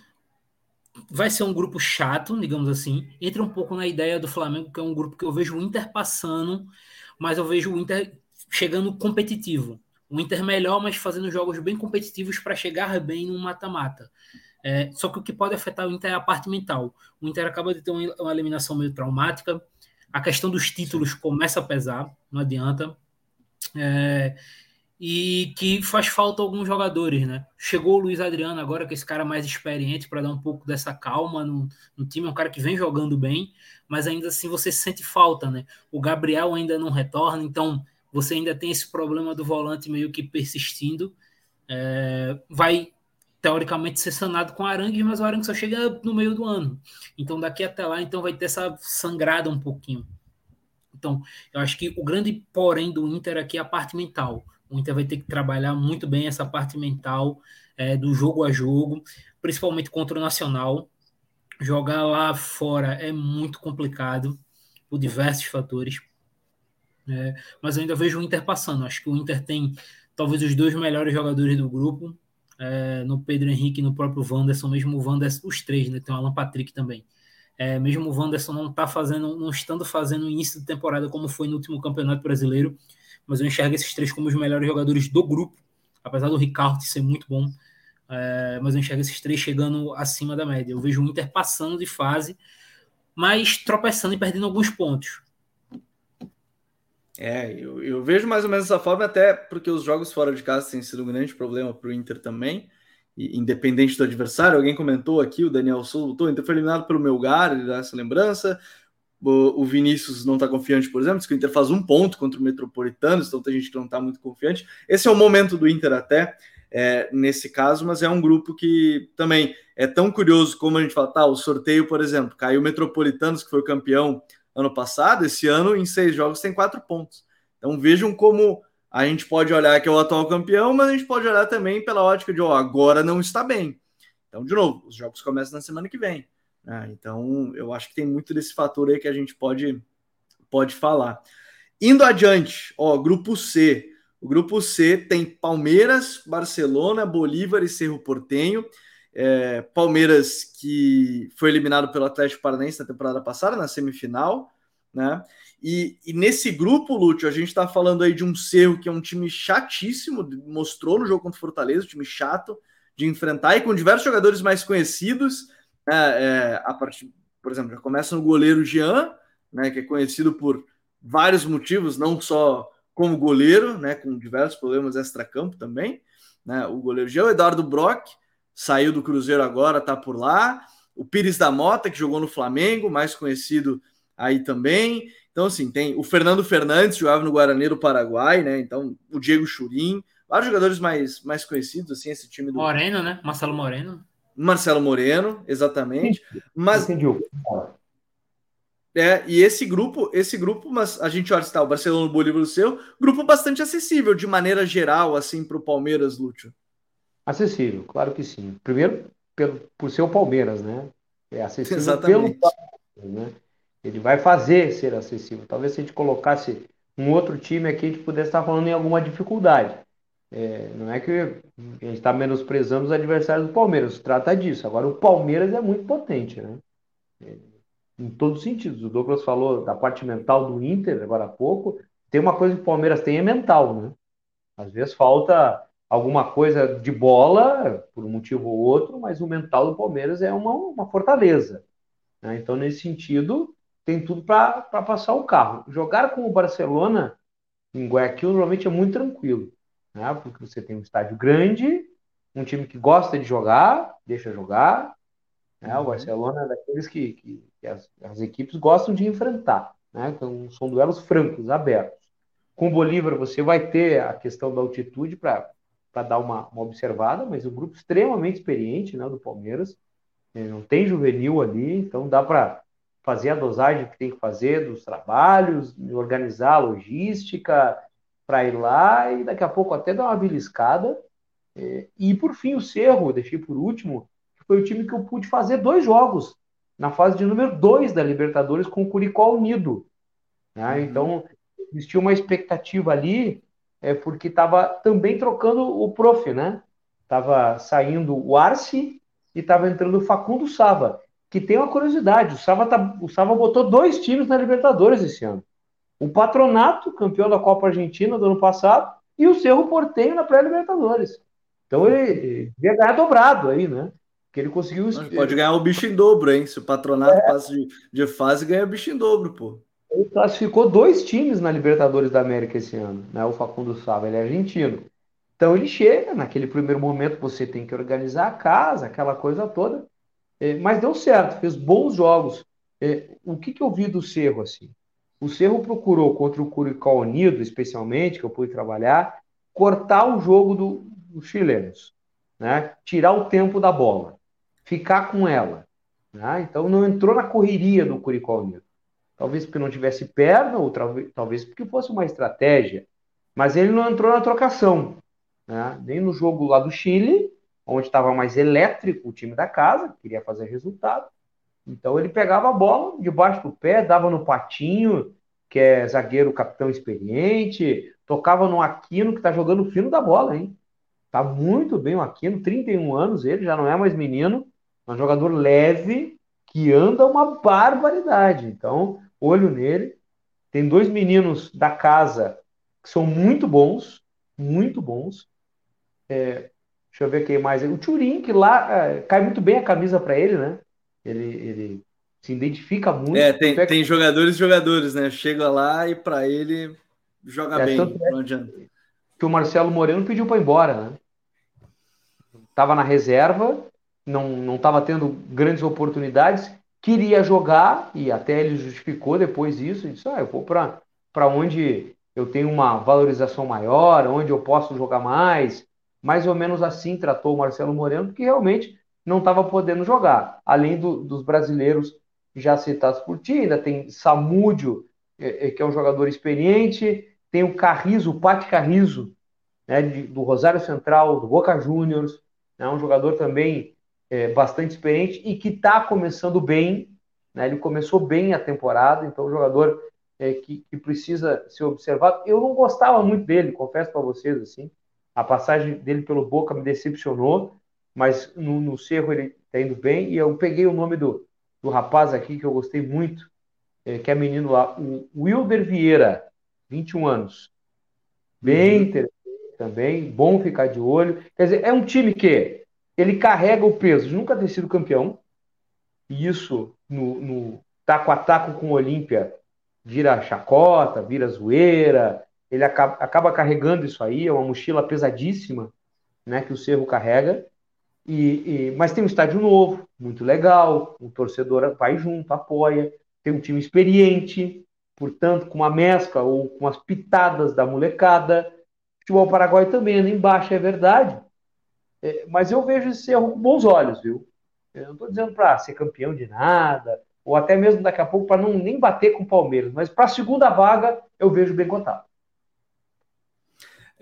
vai ser um grupo chato, digamos assim. Entra um pouco na ideia do Flamengo, que é um grupo que eu vejo o Inter passando, mas eu vejo o Inter chegando competitivo. O Inter melhor, mas fazendo jogos bem competitivos para chegar bem no mata-mata. É, só que o que pode afetar o Inter é a parte mental. O Inter acaba de ter uma eliminação meio traumática a questão dos títulos começa a pesar, não adianta. É, e que faz falta alguns jogadores, né? Chegou o Luiz Adriano agora, que é esse cara mais experiente, para dar um pouco dessa calma no, no, time. É um cara que vem jogando bem, mas ainda assim você sente falta, né? O Gabriel ainda não retorna, então você ainda tem esse problema do volante meio que persistindo. É, vai teoricamente ser sanado com Arangues, mas o Arangues só chega no meio do ano. Então daqui até lá, então vai ter essa sangrada um pouquinho. Então, eu acho que o grande porém do Inter aqui é a parte mental. O Inter vai ter que trabalhar muito bem essa parte mental é, do jogo a jogo, principalmente contra o Nacional. Jogar lá fora é muito complicado por diversos fatores. É, mas eu ainda vejo o Inter passando. Acho que o Inter tem talvez os dois melhores jogadores do grupo, é, no Pedro Henrique, no próprio Wanderson, mesmo o Wanderson, os três, né? Tem o Alan Patrick também. É, mesmo o Wanderson não tá fazendo, não estando fazendo início de temporada como foi no último Campeonato Brasileiro, mas eu enxergo esses três como os melhores jogadores do grupo, apesar do Ricardo ser muito bom, é, mas eu enxergo esses três chegando acima da média. Eu vejo o Inter passando de fase, mas tropeçando e perdendo alguns pontos. É, eu, eu, vejo mais ou menos dessa forma, até porque os jogos fora de casa têm sido um grande problema para o Inter também, e, independente do adversário. Alguém comentou aqui, o Daniel Souto, o Inter foi eliminado pelo Melgar, ele dá essa lembrança. O, o Vinícius não está confiante, por exemplo, que o Inter faz um ponto contra o Metropolitano, então tem gente que não está muito confiante. Esse é o momento do Inter até, é, nesse caso, mas é um grupo que também é tão curioso como a gente fala, tá, o sorteio, por exemplo, caiu o Metropolitanos, que foi o campeão ano passado, esse ano, em seis jogos, tem quatro pontos. Então vejam como a gente pode olhar que é o atual campeão, mas a gente pode olhar também pela ótica de, ó, agora não está bem. Então, de novo, os jogos começam na semana que vem. Né? Então, eu acho que tem muito desse fator aí que a gente pode, pode falar. Indo adiante, ó, grupo C. O grupo C tem Palmeiras, Barcelona, Bolívar e Cerro Portenho. É, Palmeiras que foi eliminado pelo Atlético Paranaense na temporada passada, na semifinal, né? E, e nesse grupo, Lúcio, a gente está falando aí de um Cerro que é um time chatíssimo, mostrou no jogo contra o Fortaleza, um time chato de enfrentar e com diversos jogadores mais conhecidos. Né? É, a partir, por exemplo, já começa no goleiro Jean, né? Que é conhecido por vários motivos, não só como goleiro, né? Com diversos problemas extra-campo também. Né? O goleiro Jean, o Eduardo Brock, saiu do Cruzeiro agora, tá por lá. O Pires da Mota, que jogou no Flamengo, mais conhecido aí também. Então, assim, tem o Fernando Fernandes, jogava no Guarani do Paraguai, né? Então, o Diego Churim, vários jogadores mais, mais conhecidos, assim, esse time do. Moreno, né? Marcelo Moreno. Marcelo Moreno, exatamente. Mas. É, e esse grupo, esse grupo, mas a gente olha está o Barcelona, o Bolívar, o seu, grupo bastante acessível de maneira geral, assim, para o Palmeiras, Lúcio. Acessível, claro que sim. Primeiro, pelo, por ser o Palmeiras, né? É acessível Exatamente. pelo Palmeiras, né? Ele vai fazer ser acessível. Talvez se a gente colocasse um outro time aqui, a gente pudesse estar falando em alguma dificuldade. É, não é que a gente está menosprezando os adversários do Palmeiras, trata disso. Agora, o Palmeiras é muito potente, né? É, em todos os sentidos. O Douglas falou da parte mental do Inter agora há pouco. Tem uma coisa que o Palmeiras tem é mental, né? Às vezes falta alguma coisa de bola, por um motivo ou outro, mas o mental do Palmeiras é uma, uma fortaleza. Né? Então, nesse sentido, tem tudo para passar o carro. Jogar com o Barcelona em Guayaquil normalmente é muito tranquilo né? Porque você tem um estádio grande, um time que gosta de jogar, deixa jogar. Né? Uhum. O Barcelona é daqueles que, que, que as, as, equipes gostam de enfrentar. Né? Então, são duelos francos, abertos. Com o Bolívar, você vai ter a questão da altitude para dar uma, uma, observada, mas um grupo extremamente experiente né, do Palmeiras. Não tem juvenil ali, então dá para fazer a dosagem que tem que fazer dos trabalhos, organizar a logística, para ir lá e daqui a pouco até dar uma beliscada. É, e por fim, o Cerro, deixei por último, que foi o time que eu pude fazer dois jogos na fase de número 2 da Libertadores com o Curicó Unido. Né? Uhum. Então, existia uma expectativa ali, é, porque estava também trocando o prof, né? Tava saindo o Arce e estava entrando o Facundo Sava, que tem uma curiosidade, o Sava, tá, o Sava botou dois times na Libertadores esse ano o Patronato, campeão da Copa Argentina do ano passado, e o Cerro Portenho na pré-Libertadores. Então ele devia ganhar dobrado aí, né? Que ele conseguiu. pode ganhar o bicho em dobro, hein? Se o Patronato é. passa de, de fase, ganha o bicho em dobro, pô. Ele classificou dois times na Libertadores da América esse ano, né? O Facundo Sava, ele é argentino. Então ele chega, naquele primeiro momento você tem que organizar a casa, aquela coisa toda. É, mas deu certo, fez bons jogos. É, o que, que eu vi do Cerro, assim? O Cerro procurou, contra o Curicó Unido, especialmente, que eu pude trabalhar, cortar o jogo do, dos chilenos, né? tirar o tempo da bola, ficar com ela. Né? Então não entrou na correria do Curicó Unido. Talvez porque não tivesse perna, ou talvez porque fosse uma estratégia. Mas ele não entrou na trocação. Né? Nem no jogo lá do Chile, onde estava mais elétrico o time da casa, queria fazer resultado, então ele pegava a bola debaixo do pé, dava no Patinho, que é zagueiro capitão experiente, tocava no Aquino, que está jogando fino da bola, hein? Tá muito bem o Aquino, 31 anos, ele já não é mais menino, é um jogador leve, que anda uma barbaridade. Então, olho nele. Tem dois meninos da casa que são muito bons, muito bons. É, deixa eu ver quem mais. O Turin, que lá é, cai muito bem a camisa para ele, né? Ele, ele se identifica muito. É, tem, é tem jogadores e jogadores, né? Chega lá e para ele joga é, bem. É não adianta. Que o Marcelo Moreno pediu para ir embora, né? Tava na reserva, não não estava tendo grandes oportunidades, queria jogar e até ele justificou depois isso, disse: "Ah, eu vou para onde eu tenho uma valorização maior, onde eu posso jogar mais". Mais ou menos assim tratou o Marcelo Moreno, porque realmente não estava podendo jogar. Além do, dos brasileiros já citados por ti, ainda tem Samúdio, é, é, que é um jogador experiente, tem o Carrizo, o Pati Carrizo, né, do Rosário Central, do Boca Juniors, né, um jogador também é, bastante experiente e que está começando bem, né, ele começou bem a temporada, então um jogador é, que, que, precisa ser observado. Eu não gostava muito dele, confesso para vocês, assim, a passagem dele pelo Boca me decepcionou, mas no, no Cerro ele está indo bem. E eu peguei o nome do, do rapaz aqui que eu gostei muito, é, que é menino lá, o Wilder Vieira, 21 anos. Bem uhum. interessante também, bom ficar de olho. Quer dizer, é um time que ele carrega o peso de nunca ter sido campeão, e isso no, no taco a taco com o Olímpia vira chacota, vira zoeira, ele acaba, acaba carregando isso aí, é uma mochila pesadíssima né, que o Cerro carrega. E, e, mas tem um estádio novo, muito legal, o torcedor vai junto, apoia, tem um time experiente, portanto, com uma mescla ou com as pitadas da molecada. Futebol Paraguai também anda embaixo, é verdade. É, mas eu vejo esse erro com bons olhos, viu? Eu não estou dizendo para ser campeão de nada, ou até mesmo daqui a pouco para não nem bater com o Palmeiras, mas para a segunda vaga eu vejo bem contado.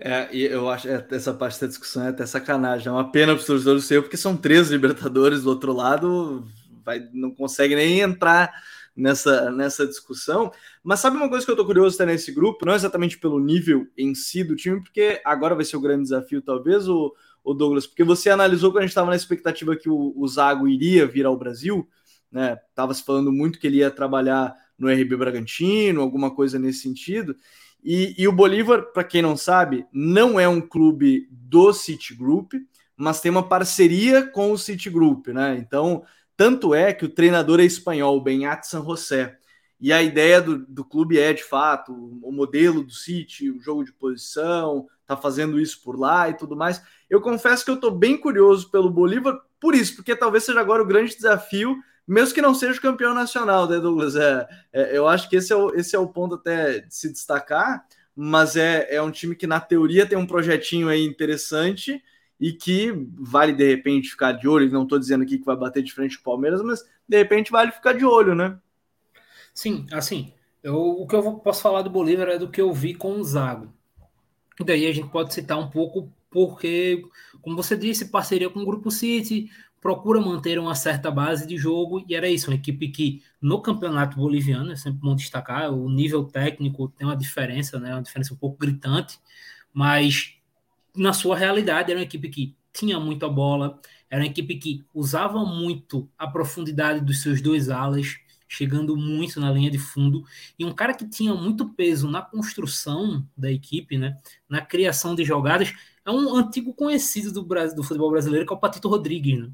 É, e eu acho é, essa parte da discussão é até sacanagem. É uma pena para os torcedores do seu, porque são três Libertadores do outro lado, vai, não consegue nem entrar nessa, nessa discussão. Mas sabe uma coisa que eu tô curioso até nesse grupo? Não exatamente pelo nível em si do time, porque agora vai ser o grande desafio, talvez, o, o Douglas, porque você analisou quando a gente estava na expectativa que o, o Zago iria vir ao Brasil, né? Tava se falando muito que ele ia trabalhar no RB Bragantino, alguma coisa nesse sentido. E, e o Bolívar, para quem não sabe, não é um clube do Citigroup, mas tem uma parceria com o Citigroup, né? Então, tanto é que o treinador é espanhol, o Benhat San José. E a ideia do, do clube é, de fato, o modelo do City, o jogo de posição, tá fazendo isso por lá e tudo mais. Eu confesso que eu tô bem curioso pelo Bolívar por isso, porque talvez seja agora o grande desafio mesmo que não seja campeão nacional, né, Douglas? É, é, eu acho que esse é, o, esse é o ponto até de se destacar, mas é, é um time que, na teoria, tem um projetinho aí interessante e que vale, de repente, ficar de olho. Não estou dizendo aqui que vai bater de frente o Palmeiras, mas, de repente, vale ficar de olho, né? Sim, assim, eu, o que eu posso falar do Bolívar é do que eu vi com o Zago. E daí a gente pode citar um pouco porque, como você disse, parceria com o Grupo City, procura manter uma certa base de jogo, e era isso, uma equipe que no campeonato boliviano, é sempre bom destacar, o nível técnico tem uma diferença, né, uma diferença um pouco gritante, mas na sua realidade era uma equipe que tinha muita bola, era uma equipe que usava muito a profundidade dos seus dois alas, chegando muito na linha de fundo, e um cara que tinha muito peso na construção da equipe, né, na criação de jogadas, é um antigo conhecido do, Brasil, do futebol brasileiro, que é o Patito Rodrigues, né?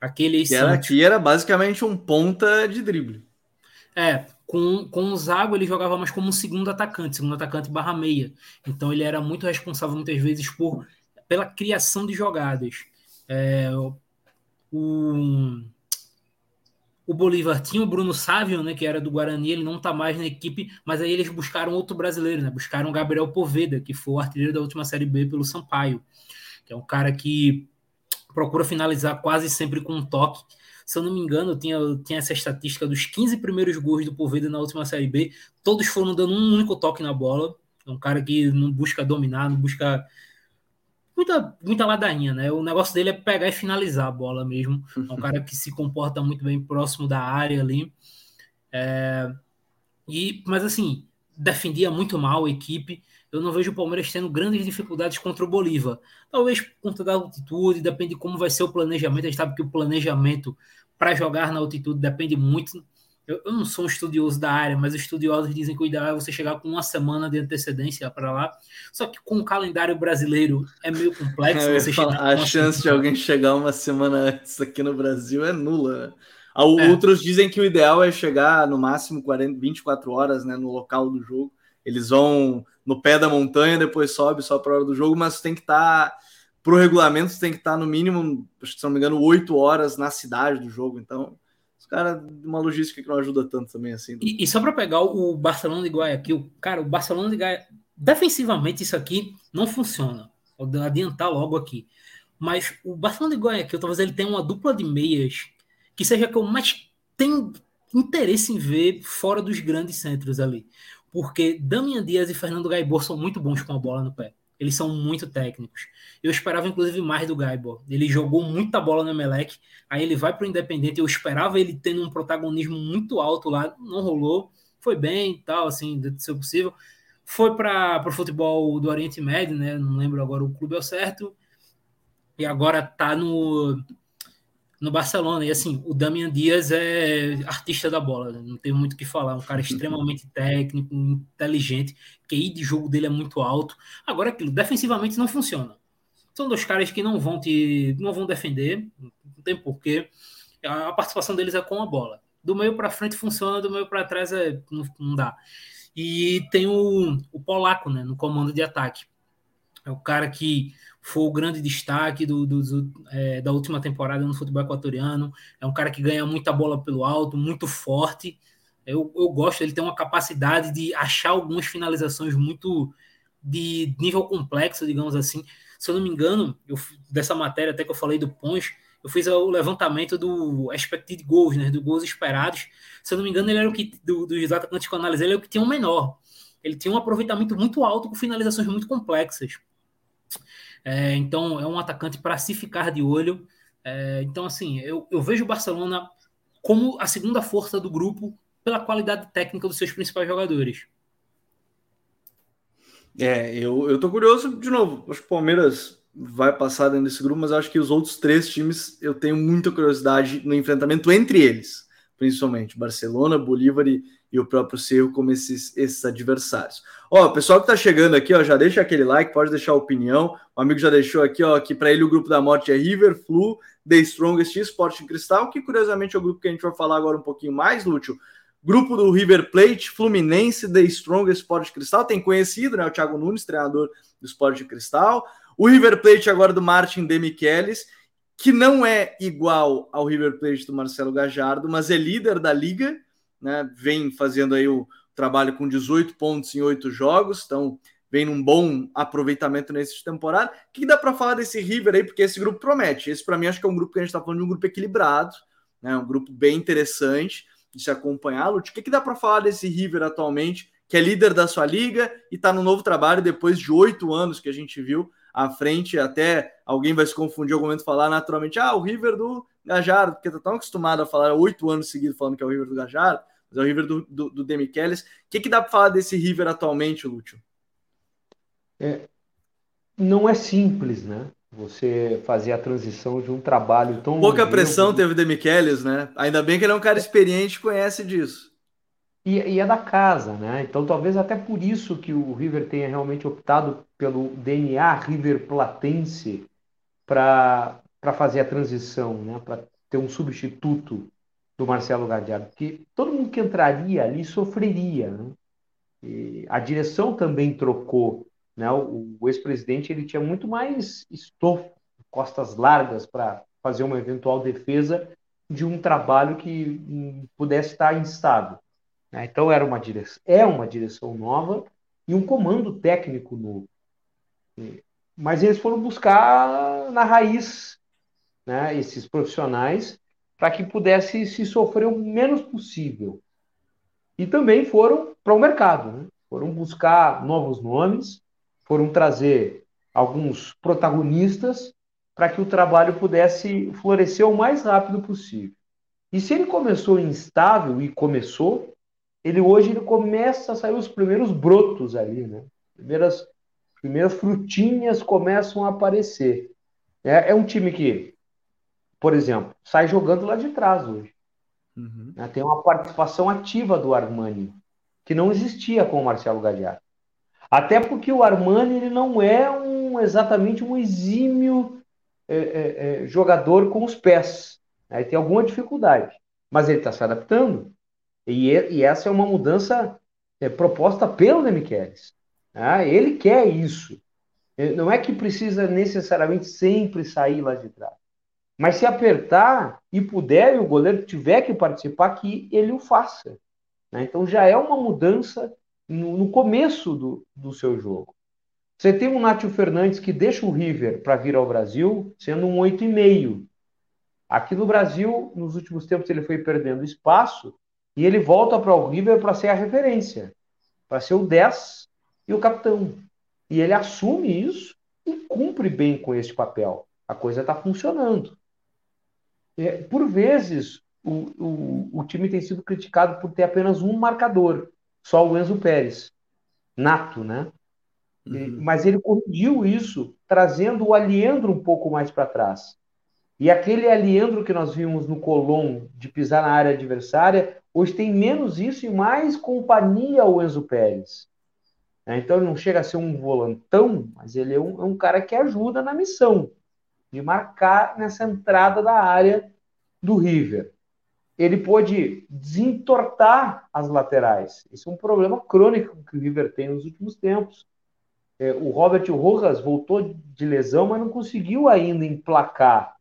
Aquele que era, que era basicamente um ponta de drible. É, com, com o Zago ele jogava mais como um segundo atacante, segundo atacante barra meia. Então ele era muito responsável muitas vezes por pela criação de jogadas. É, o, o Bolívar tinha o Bruno Sávio, né, que era do Guarani, ele não está mais na equipe, mas aí eles buscaram outro brasileiro, né? Buscaram o Gabriel Poveda, que foi o artilheiro da última Série B pelo Sampaio, que é um cara que procura finalizar quase sempre com um toque. Se eu não me engano, tinha, tinha essa estatística dos 15 primeiros gols do Poveda na última Série B, todos foram dando um único toque na bola. É um cara que não busca dominar, não busca muita, muita ladainha, né? O negócio dele é pegar e finalizar a bola mesmo. É um [LAUGHS] cara que se comporta muito bem próximo da área ali. É, e, mas assim, defendia muito mal a equipe. Eu não vejo o Palmeiras tendo grandes dificuldades contra o Bolívar. Talvez por conta da altitude, depende de como vai ser o planejamento. A gente sabe que o planejamento para jogar na altitude depende muito eu, eu, não sou um estudioso da área, mas os estudiosos dizem que o ideal é você chegar com uma semana de antecedência para lá. Só que com o calendário brasileiro é meio complexo. [LAUGHS] É, falar, a chance de alguém chegar uma semana antes aqui no Brasil é nula. Né? É. Outros dizem que o ideal é chegar no máximo 40, 24 horas né, no local do jogo. Eles vão no pé da montanha, depois sobe só para a hora do jogo, mas tem que estar. Tá, para o regulamento, tem que estar tá no mínimo, se não me engano, 8 horas na cidade do jogo. Então, cara, uma logística que não ajuda tanto também assim. E, e só para pegar o Barcelona de Guayaquil, cara, o Barcelona de Guayaquil, defensivamente isso aqui não funciona. Vou adiantar logo aqui. Mas o Barcelona de Guayaquil, talvez ele tenha uma dupla de meias que seja que eu mais tenho interesse em ver fora dos grandes centros ali. Porque Damian Dias e Fernando Gaibor são muito bons com a bola no pé. Eles são muito técnicos. Eu esperava, inclusive, mais do Gaibor. Ele jogou muita bola no Emelec, aí ele vai para o Independente. Eu esperava ele tendo um protagonismo muito alto lá, não rolou. Foi bem e tal, assim, de ser possível. Foi para o futebol do Oriente Médio, né? Não lembro agora o clube ao certo. E agora tá no no Barcelona. E assim, o Damian Dias é artista da bola, né? não tem muito o que falar. Um cara extremamente técnico, inteligente, QI de jogo dele é muito alto. Agora, aquilo, defensivamente não funciona. São dois caras que não vão te, não vão defender, não tem porquê. A participação deles é com a bola. Do meio para frente funciona, do meio para trás é, não, não, dá. E tem o, o polaco, né, no comando de ataque. É o cara que foi o grande destaque do, do, do é, da última temporada no futebol equatoriano. É um cara que ganha muita bola pelo alto, muito forte. Eu, eu gosto, ele tem uma capacidade de achar algumas finalizações muito de nível complexo, digamos assim. Se eu não me engano, eu, dessa matéria até que eu falei do Pons, eu fiz o levantamento do expected goals, né, do gols esperados. Se eu não me engano, ele era o que, do, dos atacantes que eu analisei, ele é o que tinha o menor. Ele tinha um aproveitamento muito alto com finalizações muito complexas. É, então, é um atacante para se ficar de olho. É, então, assim, eu, eu vejo o Barcelona como a segunda força do grupo pela qualidade técnica dos seus principais jogadores. É, eu, eu tô curioso, de novo, acho que o Palmeiras vai passar dentro desse grupo, mas acho que os outros três times eu tenho muita curiosidade no enfrentamento entre eles, principalmente Barcelona, Bolívar e, e o próprio Cerro como esses, esses adversários. Ó, o pessoal que tá chegando aqui, ó, já deixa aquele like, pode deixar opinião. O amigo já deixou aqui, ó, que para ele o grupo da morte é River, Flu, The Strongest e Sporting Cristal, que curiosamente é o grupo que a gente vai falar agora um pouquinho mais, Lúcio. Grupo do River Plate, Fluminense, The Strongest, Sport Cristal, tem conhecido, né, o Thiago Nunes, treinador do Sport Cristal. O River Plate agora do Martin Demichelis, que não é igual ao River Plate do Marcelo Gajardo, mas é líder da liga, né? Vem fazendo aí o trabalho com 18 pontos em oito jogos, então vem num bom aproveitamento nesse temporada. O que dá para falar desse River aí? Porque esse grupo promete. Esse, para mim, acho que é um grupo que a gente está falando de um grupo equilibrado, né? Um grupo bem interessante de se acompanhar. O que, que dá para falar desse River atualmente, que é líder da sua liga e está no novo trabalho depois de oito anos que a gente viu à frente, até alguém vai se confundir em algum momento falar naturalmente, ah, o River do Gajardo, porque tá tão acostumado a falar oito anos seguidos falando que é o River do Gajardo, mas é o River do, do, do Demichelis. O que, que dá para falar desse River atualmente, Lúcio? É, não é simples, né? Você fazer a transição de um trabalho tão. Pouca pressão teve o Demichelis, né? Ainda bem que ele é um cara experiente conhece disso. E, e, é da casa, né? Então talvez até por isso que o River tenha realmente optado pelo DNA River Platense para fazer a transição, né? Para ter um substituto do Marcelo Gadiardo, porque todo mundo que entraria ali sofreria, né? E a direção também trocou, né? O, o ex-presidente ele tinha muito mais estofo, costas largas para fazer uma eventual defesa de um trabalho que hum, pudesse estar instável. Né? Então era uma direção, é uma direção nova e um comando técnico novo. Mas eles foram buscar na raiz né, esses profissionais para que pudesse se sofrer o menos possível. E também foram para o mercado, né? foram buscar novos nomes, foram trazer alguns protagonistas para que o trabalho pudesse florescer o mais rápido possível. E se ele começou instável, e começou, ele hoje ele começa a sair os primeiros brotos ali, né? Primeiras, primeiras frutinhas começam a aparecer. É, é um time que, por exemplo, sai jogando lá de trás hoje. Uhum. Né? Tem uma participação ativa do Armani, que não existia com o Marcelo Gagliardi. Até porque o Armani ele não é um, exatamente um exímio é, é, é, jogador com os pés. Né? Tem alguma dificuldade. Mas ele está se adaptando. E, e essa é uma mudança é, proposta pelo Demichelis. Né? Ele quer isso. Não é que precisa necessariamente sempre sair lá de trás. Mas se apertar e puder, e o goleiro tiver que participar, que ele o faça. Né? Então já é uma mudança no, no começo do, do seu jogo. Você tem um Nátio Fernandes que deixa o River para vir ao Brasil sendo um 8,5. Aqui no Brasil, nos últimos tempos, ele foi perdendo espaço e ele volta para o River para ser a referência, para ser o 10 e o capitão. E ele assume isso e cumpre bem com esse papel. A coisa está funcionando. É, por vezes, o, o, o time tem sido criticado por ter apenas um marcador, só o Enzo Pérez, nato, né? Uhum. Mas ele corrigiu isso, trazendo o Aliendro um pouco mais para trás. E aquele Aliendro que nós vimos no Colom de pisar na área adversária Hoje tem menos isso e mais companhia o Enzo Pérez. Né? Então ele não chega a ser um volantão, mas ele é um, é um cara que ajuda na missão de marcar nessa entrada da área do River. Ele pode desentortar as laterais. Isso é um problema crônico que o River tem nos últimos tempos. É, o Robert Rojas voltou de lesão, mas não conseguiu ainda emplacar.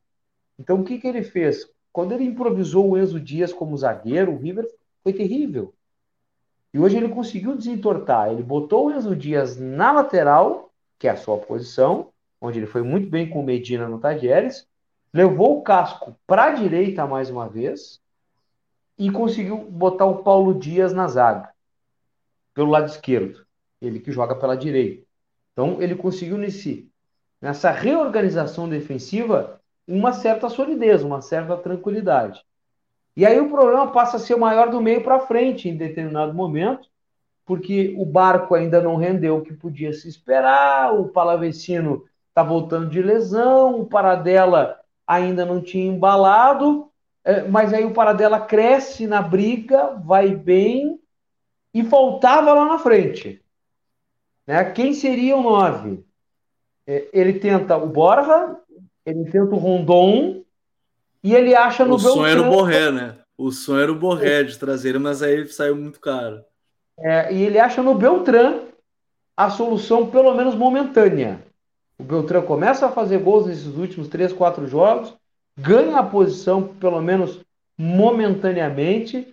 Então o que, que ele fez? Quando ele improvisou o Enzo Dias como zagueiro, o River foi terrível. E hoje ele conseguiu desentortar. Ele botou o Enzo Dias na lateral, que é a sua posição, onde ele foi muito bem com o Medina no Tajeres, levou o casco para a direita mais uma vez e conseguiu botar o Paulo Dias na zaga, pelo lado esquerdo. Ele que joga pela direita. Então ele conseguiu nesse, nessa reorganização defensiva uma certa solidez, uma certa tranquilidade. E aí o problema passa a ser maior do meio para frente em determinado momento, porque o barco ainda não rendeu o que podia se esperar, o Palavecino está voltando de lesão, o Paradela ainda não tinha embalado, é, mas aí o Paradela cresce na briga, vai bem, e faltava lá na frente. Né? Quem seria o nove? É, ele tenta o Borja, ele tenta o Rondon, e ele acha no O sonho era o Borré, né? O sonho era o Borré de trazer, mas aí saiu muito caro. É, e ele acha no Beltrán a solução, pelo menos momentânea. O Beltrán começa a fazer gols nesses últimos três, quatro jogos, ganha a posição, pelo menos momentaneamente,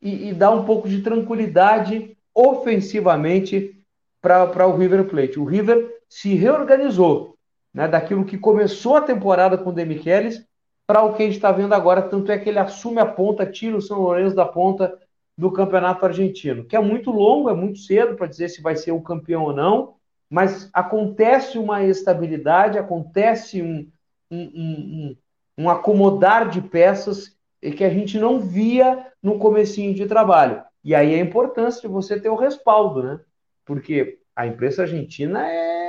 e, e dá um pouco de tranquilidade ofensivamente para o River Plate. O River se reorganizou né, daquilo que começou a temporada com o Demichelis para o que a gente está vendo agora. Tanto é que ele assume a ponta, tira o São Lourenço da ponta do Campeonato Argentino, que é muito longo, é muito cedo para dizer se vai ser o campeão ou não, mas acontece uma estabilidade, acontece um, um, um, um acomodar de peças que a gente não via no comecinho de trabalho. E aí a importância de você ter o respaldo, né? Porque a imprensa argentina é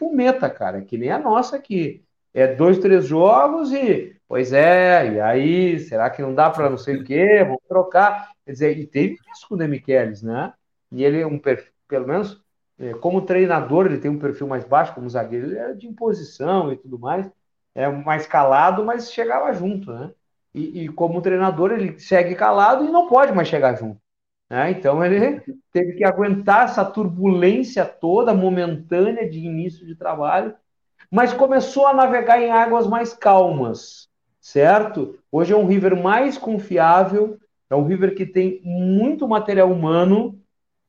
fumeta, cara, é que nem a nossa aqui. É dois, três jogos e, pois é, e aí, será que não dá para não sei o quê? Vamos trocar. Quer dizer, e teve isso com o Demichelis, né? E ele é um perfil, pelo menos, é, como treinador, ele tem um perfil mais baixo, como zagueiro, ele era de imposição e tudo mais. É mais calado, mas chegava junto, né? E, e, como treinador, ele segue calado e não pode mais chegar junto. Né? Então, ele teve que aguentar essa turbulência toda, momentânea, de início de trabalho, mas começou a navegar em águas mais calmas, certo? Hoje é um River mais confiável, é um River que tem muito material humano,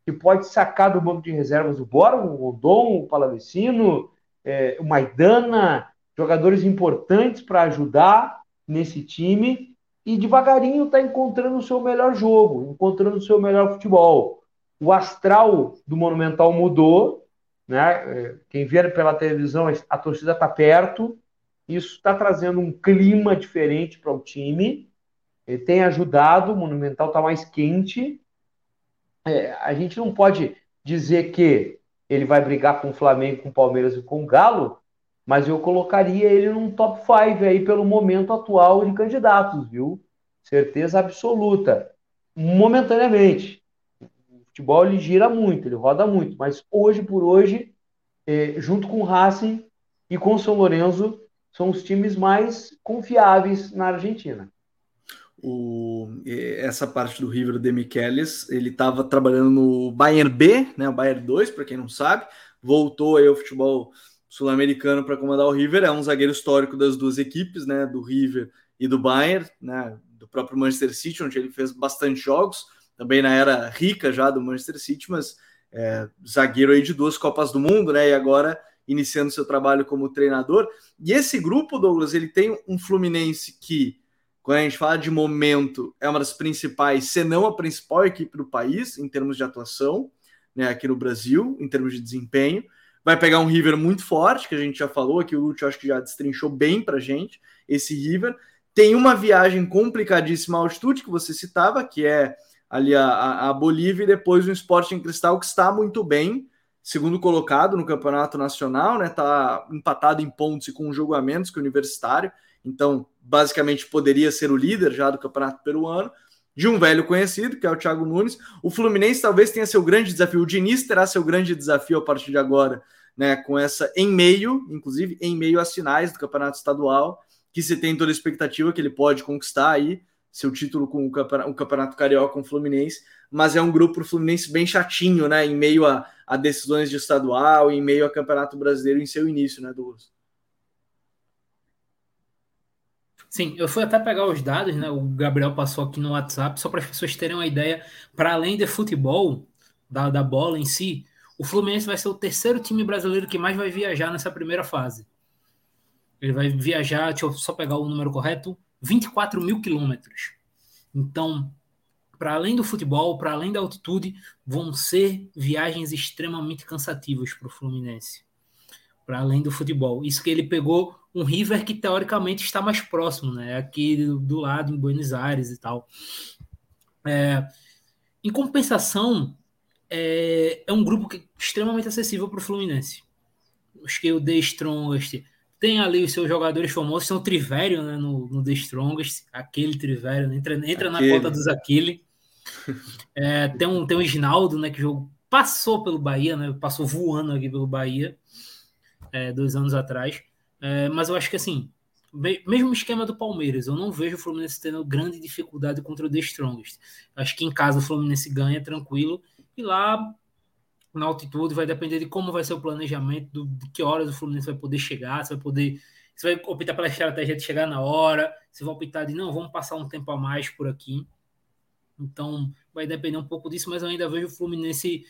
que pode sacar do banco de reservas o Bora, o Rodon, o Palavecino, é, o Maidana, jogadores importantes para ajudar nesse time e devagarinho está encontrando o seu melhor jogo, encontrando o seu melhor futebol. O astral do Monumental mudou, né? Quem vê pela televisão, a torcida está perto, isso está trazendo um clima diferente para o time, ele tem ajudado, o Monumental está mais quente. É, a gente não pode dizer que ele vai brigar com o Flamengo, com o Palmeiras e com o Galo, mas eu colocaria ele num top 5 aí pelo momento atual de candidatos, viu? Certeza absoluta. Momentaneamente. O futebol ele gira muito, ele roda muito, mas hoje por hoje, é, junto com o Racing e com o São Lourenço, são os times mais confiáveis na Argentina. O, essa parte do River de Michelis, ele estava trabalhando no Bayern B, né, o Bayern 2, para quem não sabe, voltou aí ao futebol sul-americano para comandar o River, é um zagueiro histórico das duas equipes, né, do River e do Bayern, né, do próprio Manchester City, onde ele fez bastante jogos, também na era rica já do Manchester City, mas é, zagueiro aí de duas Copas do Mundo, né, e agora iniciando seu trabalho como treinador. E esse grupo, Douglas, ele tem um Fluminense que, quando a gente fala de momento, é uma das principais, se não a principal equipe do país em termos de atuação, né, aqui no Brasil, em termos de desempenho. Vai pegar um River muito forte, que a gente já falou aqui, o Lúcio acho que já destrinchou bem pra gente esse River. Tem uma viagem complicadíssima à altitude que você citava, que é ali a, a Bolívia, e depois o Sporting Cristal, que está muito bem, segundo colocado no Campeonato Nacional, né? Tá empatado em pontos e com um jogo a menos que o Universitário. Então, basicamente, poderia ser o líder já do Campeonato Peruano de um velho conhecido, que é o Thiago Nunes. O Fluminense talvez tenha seu grande desafio. O Diniz terá seu grande desafio a partir de agora, né? Com essa em meio, inclusive em meio às finais do campeonato estadual, que se tem toda a expectativa que ele pode conquistar aí seu título com o campeonato, o campeonato carioca com o Fluminense, mas é um grupo pro Fluminense bem chatinho, né? Em meio a, a decisões de estadual, em meio a campeonato brasileiro em seu início, né, Douglas? Sim, eu fui até pegar os dados, né? O Gabriel passou aqui no WhatsApp, só para as pessoas terem uma ideia. Para além de futebol, da, da bola em si, o Fluminense vai ser o terceiro time brasileiro que mais vai viajar nessa primeira fase. Ele vai viajar, deixa eu só pegar o número correto, 24 mil quilômetros. Então, para além do futebol, para além da altitude, vão ser viagens extremamente cansativas para o Fluminense para além do futebol. Isso que ele pegou um River que teoricamente está mais próximo, né? Aqui do lado, em Buenos Aires e tal. É, em compensação, é, é, um grupo que, extremamente acessível para o Fluminense. Acho que o The Strongest tem ali os seus jogadores famosos, são Trivério né, no, no The Strongest, aquele Trivério, né, entra, entra na conta dos Aquile. É, tem, um, tem um Isnaldo, né, que jogo, passou pelo Bahia, né, passou voando aqui pelo Bahia é, dois anos atrás. É, mas eu acho que assim, mesmo esquema do Palmeiras, eu não vejo o Fluminense tendo grande dificuldade contra o The Strongest. Acho que em casa o Fluminense ganha tranquilo e lá na altitude vai depender de como vai ser o planejamento, do, de que horas o Fluminense vai poder chegar, se vai poder. Se vai optar pela estratégia de chegar na hora, se vai optar de não, vamos passar um tempo a mais por aqui. Então vai depender um pouco disso, mas eu ainda vejo o Fluminense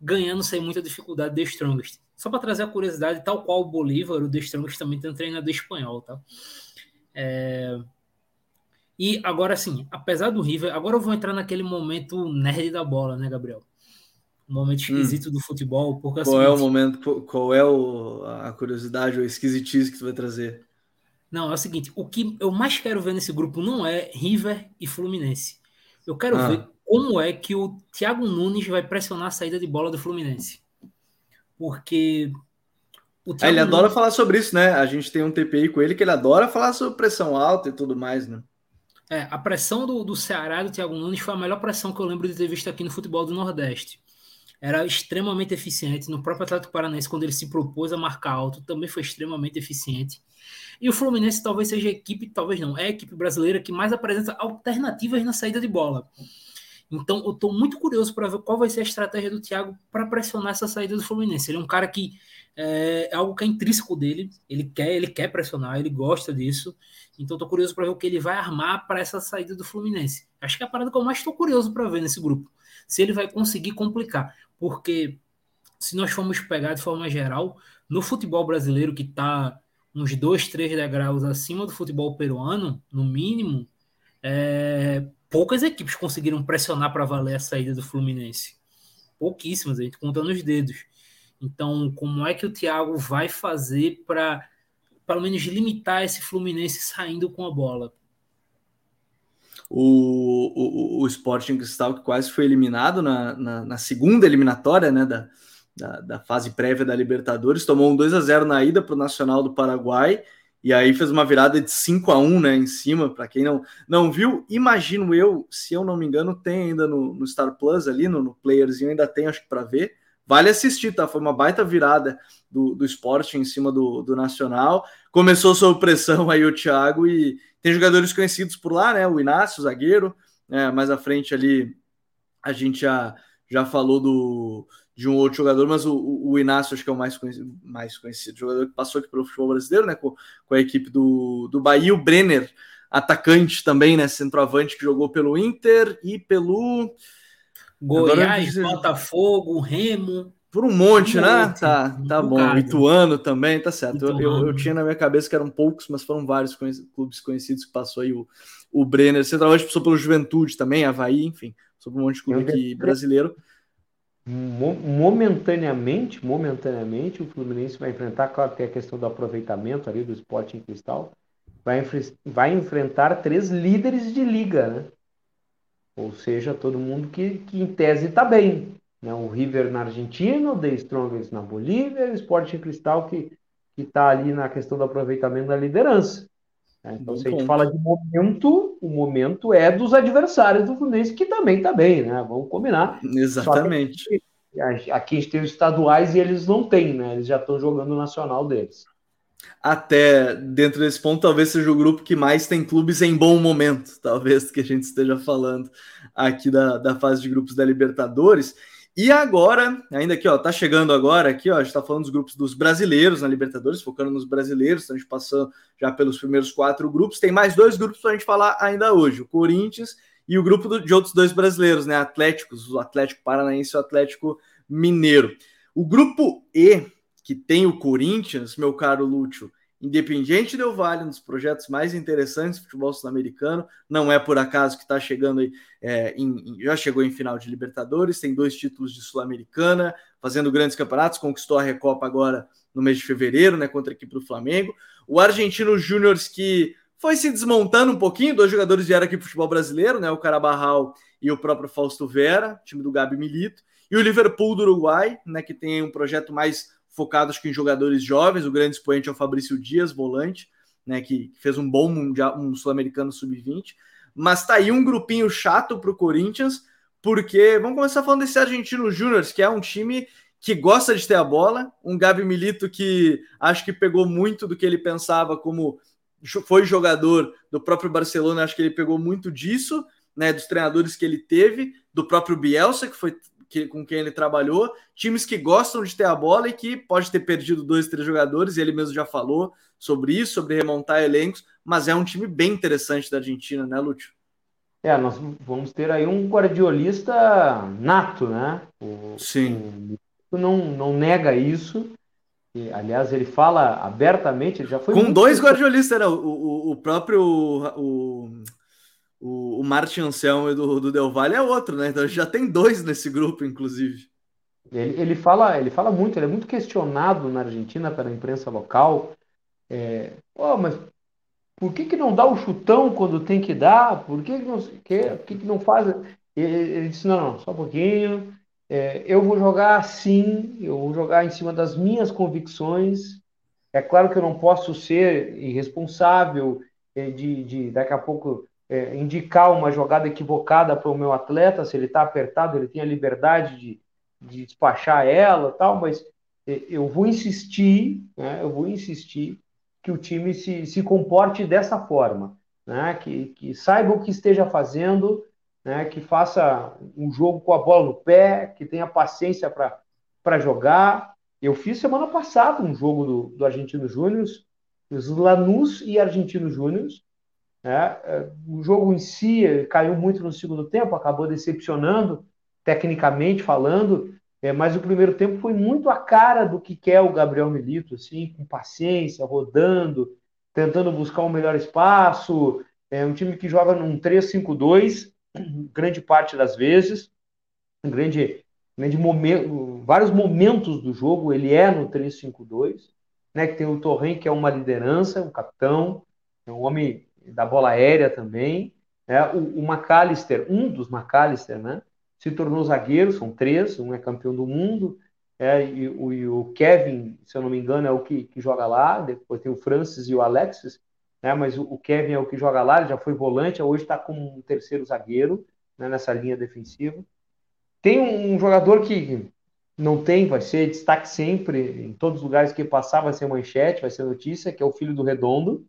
ganhando sem muita dificuldade The Strongest. Só para trazer a curiosidade, tal qual o Bolívar, o Strongest também tem um treinador espanhol, tá? É... E agora sim, apesar do River, agora eu vou entrar naquele momento nerd da bola, né, Gabriel? Um momento hum. esquisito hum. do futebol. Porque, qual assim, é o momento, qual é o, a curiosidade ou esquisitice que tu vai trazer? Não, é o seguinte, o que eu mais quero ver nesse grupo não é River e Fluminense. Eu quero ah. ver como é que o Thiago Nunes vai pressionar a saída de bola do Fluminense. Porque. É, ele adora falar sobre isso, né? A gente tem um TPI com ele que ele adora falar sobre pressão alta e tudo mais, né? É, a pressão do, do Ceará do Thiago Nunes foi a melhor pressão que eu lembro de ter visto aqui no futebol do Nordeste. Era extremamente eficiente. No próprio Atlético Paranaense, quando ele se propôs a marcar alto, também foi extremamente eficiente. E o Fluminense talvez seja a equipe, talvez não, é a equipe brasileira que mais apresenta alternativas na saída de bola. Então, eu estou muito curioso para ver qual vai ser a estratégia do Thiago para pressionar essa saída do Fluminense. Ele é um cara que é, é algo que é intrínseco dele. Ele quer, ele quer pressionar, ele gosta disso. Então, estou curioso para ver o que ele vai armar para essa saída do Fluminense. Acho que é a parada que eu mais estou curioso para ver nesse grupo. Se ele vai conseguir complicar. Porque se nós formos pegar de forma geral, no futebol brasileiro, que está uns dois, três degraus acima do futebol peruano, no mínimo, é, poucas equipes conseguiram pressionar para valer a saída do Fluminense. Pouquíssimas, a gente conta nos dedos. Então, como é que o Thiago vai fazer para, pelo menos, limitar esse Fluminense saindo com a bola? O, o, o Sporting Cristal, que quase foi eliminado na, na, na segunda eliminatória né, da, da, da, fase prévia da Libertadores, tomou um 2 a 0 na ida para o Nacional do Paraguai e aí fez uma virada de 5 a 1 né, em cima, para quem não, não viu, imagino eu, se eu não me engano, tem ainda no, no Star Plus ali, no, no playerzinho, ainda tem, acho que para ver. Vale assistir, tá? Foi uma baita virada do, do esporte em cima do, do Nacional. Começou sob pressão aí o Thiago e tem jogadores conhecidos por lá, né? O Inácio, o zagueiro, né? mais à frente ali a gente já, já falou do, de um outro jogador, mas o, o Inácio acho que é o mais conhecido, mais conhecido jogador que passou aqui pelo futebol brasileiro, né, com, com a equipe do, do Bahia, o Brenner, atacante também, né, centroavante que jogou pelo Inter e pelo Goiás, Agora, Botafogo, Remo. Por um monte, um né? Monte, tá, tá bom. Bocado. Ituano também, tá certo. Eu, eu, eu, tinha na minha cabeça que eram poucos, mas foram vários conhecidos, clubes conhecidos que passou aí o, o Brenner. Centroavante passou pelo Juventude também, Havaí, enfim, sobre um monte de clube aqui brasileiro momentaneamente, momentaneamente, o Fluminense vai enfrentar, claro, tem a questão do aproveitamento ali do esporte em cristal, vai, vai enfrentar três líderes de liga, né? Ou seja, todo mundo que, que em tese está bem. Né? O River na Argentina, o The Strongest na Bolívia, o Esporte em Cristal que está ali na questão do aproveitamento da liderança. Né? Então, se a gente fala de momento, o momento é dos adversários do Fluminense, que também está bem, né? Vamos combinar. Exatamente. Aqui a gente tem os estaduais e eles não têm, né? Eles já estão jogando o nacional deles. Até dentro desse ponto, talvez seja o grupo que mais tem clubes em bom momento, talvez que a gente esteja falando aqui da, da fase de grupos da Libertadores. E agora, ainda aqui, ó, tá chegando agora aqui, ó, a gente tá falando dos grupos dos brasileiros na Libertadores, focando nos brasileiros, então a gente passou já pelos primeiros quatro grupos. Tem mais dois grupos para a gente falar ainda hoje: o Corinthians e o grupo de outros dois brasileiros, né? Atléticos, o Atlético Paranaense e o Atlético Mineiro. O grupo E, que tem o Corinthians, meu caro Lúcio, Independiente Del Vale, um dos projetos mais interessantes do futebol sul-americano. Não é por acaso que está chegando aí, é, em, já chegou em final de Libertadores, tem dois títulos de Sul-Americana, fazendo grandes campeonatos, conquistou a Recopa agora no mês de fevereiro, né, contra a equipe do Flamengo. O Argentino Júnior que foi se desmontando um pouquinho, dois jogadores vieram aqui para o futebol brasileiro, né, o Carabarral e o próprio Fausto Vera, time do Gabi Milito. E o Liverpool do Uruguai, né, que tem um projeto mais que em jogadores jovens, o grande expoente é o Fabrício Dias, volante, né, que fez um bom mundial, um sul-americano sub-20. Mas tá aí um grupinho chato para o Corinthians, porque vamos começar falando desse Argentino Júnior, que é um time que gosta de ter a bola, um Gabi Milito que acho que pegou muito do que ele pensava como foi jogador do próprio Barcelona, acho que ele pegou muito disso, né, dos treinadores que ele teve, do próprio Bielsa, que foi que, com quem ele trabalhou, times que gostam de ter a bola e que pode ter perdido dois, três jogadores, e ele mesmo já falou sobre isso, sobre remontar elencos, mas é um time bem interessante da Argentina, né, Lúcio? É, nós vamos ter aí um guardiolista nato, né? O, Sim. O, não, não nega isso. E, aliás, ele fala abertamente, ele já foi. Com dois guardiolistas, era o, o, o próprio. O, o, o Martin Anselmo do, do Del Valle é outro, né? Então já tem dois nesse grupo, inclusive. Ele, ele, fala, ele fala muito, ele é muito questionado na Argentina pela imprensa local. É, oh, mas por que, que não dá o chutão quando tem que dar? Por que, que, não, que, por que, que não faz? Ele, ele disse: não, não, só um pouquinho. É, eu vou jogar assim, eu vou jogar em cima das minhas convicções. É claro que eu não posso ser irresponsável é, de, de daqui a pouco é, indicar uma jogada equivocada para o meu atleta, se ele está apertado, ele tem a liberdade de, de despachar ela tal, mas é, eu vou insistir, né, eu vou insistir que o time se, se comporte dessa forma, né, que, que saiba o que esteja fazendo, né, que faça um jogo com a bola no pé, que tenha paciência para jogar. Eu fiz semana passada um jogo do, do Argentino Júnior, Lanús e Argentino Júnior, né? É, o jogo em si caiu muito no segundo tempo, acabou decepcionando, tecnicamente falando, é, mas o primeiro tempo foi muito a cara do que quer o Gabriel Milito, assim, com paciência, rodando, tentando buscar um melhor espaço. É um time que joga num 3-5-2, grande parte das vezes, um grande, grande momento, vários momentos do jogo ele é no 3-5-2, né, que tem o Torren, que é uma liderança, um capitão, é um homem da bola aérea também. Né? O, o McAllister, um dos McAllister, né? se tornou zagueiro, são três, um é campeão do mundo, é, e, o, e, o, Kevin, se eu não me engano, é o que, que, joga lá, depois tem o Francis e o Alexis, né, mas o, o Kevin é o que joga lá, já foi volante, hoje está como um terceiro zagueiro né, nessa linha defensiva. Tem um, um, jogador que não tem, vai ser destaque sempre, em todos os lugares que passar vai ser manchete, vai ser notícia, que é o filho do Redondo,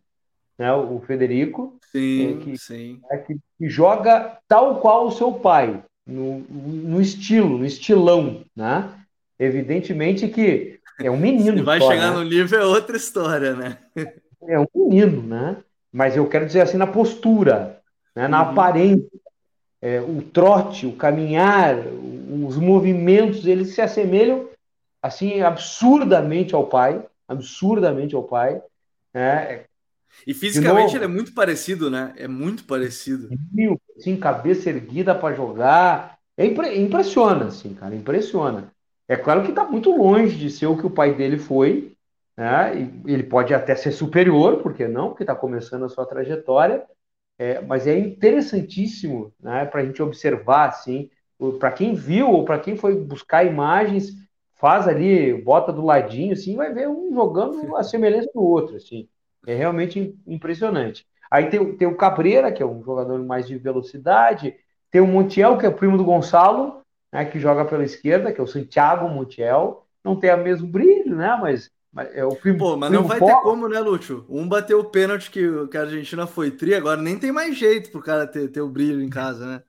né, o Federico, sim, é, que, sim. É, que, que, joga tal qual o seu pai, no, no estilo, no estilão, né? Evidentemente que é um menino. Se vai só, chegar né? no livro é outra história, né? É um menino, né? Mas eu quero dizer assim na postura, né? na uhum. aparência, é, o trote, o caminhar, os movimentos, eles se assemelham assim absurdamente ao pai, absurdamente ao pai. Né? E fisicamente ele é muito parecido, né? É muito parecido. Sim, cabeça erguida para jogar. É impre... Impressiona, assim, cara, impressiona. É claro que está muito longe de ser o que o pai dele foi, né? Ele pode até ser superior, por que não? Porque está começando a sua trajetória. É, mas é interessantíssimo, né? Para a gente observar, assim, para quem viu ou para quem foi buscar imagens, faz ali, bota do ladinho, assim, vai ver um jogando a semelhança do outro, assim. É realmente impressionante. Aí tem, tem o Cabreira, que é um jogador mais de velocidade, tem o Montiel, que é primo do Gonçalo, né, que joga pela esquerda, que é o Santiago Montiel. Não tem o mesmo brilho, né? Mas, mas é o primo. Pô, mas primo não vai ter como, né, Lúcio? Um bateu o pênalti que, que a Argentina foi tri, agora nem tem mais jeito pro cara ter, ter o brilho em casa, né?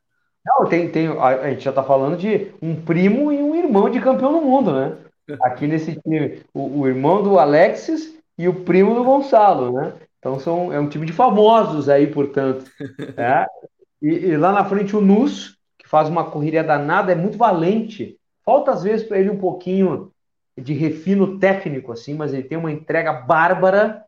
Não, tem, tem, a gente já tá falando de um primo e um irmão de campeão do mundo, né? [LAUGHS] Aqui nesse time, o, o irmão do Alexis e o primo do Gonçalo, né? Então são, é um time de famosos aí, portanto. [LAUGHS] Né? E, e, lá na frente o Nus, que faz uma corrida danada, é muito valente. Falta às vezes para ele um pouquinho de refino técnico, assim, mas ele tem uma entrega bárbara.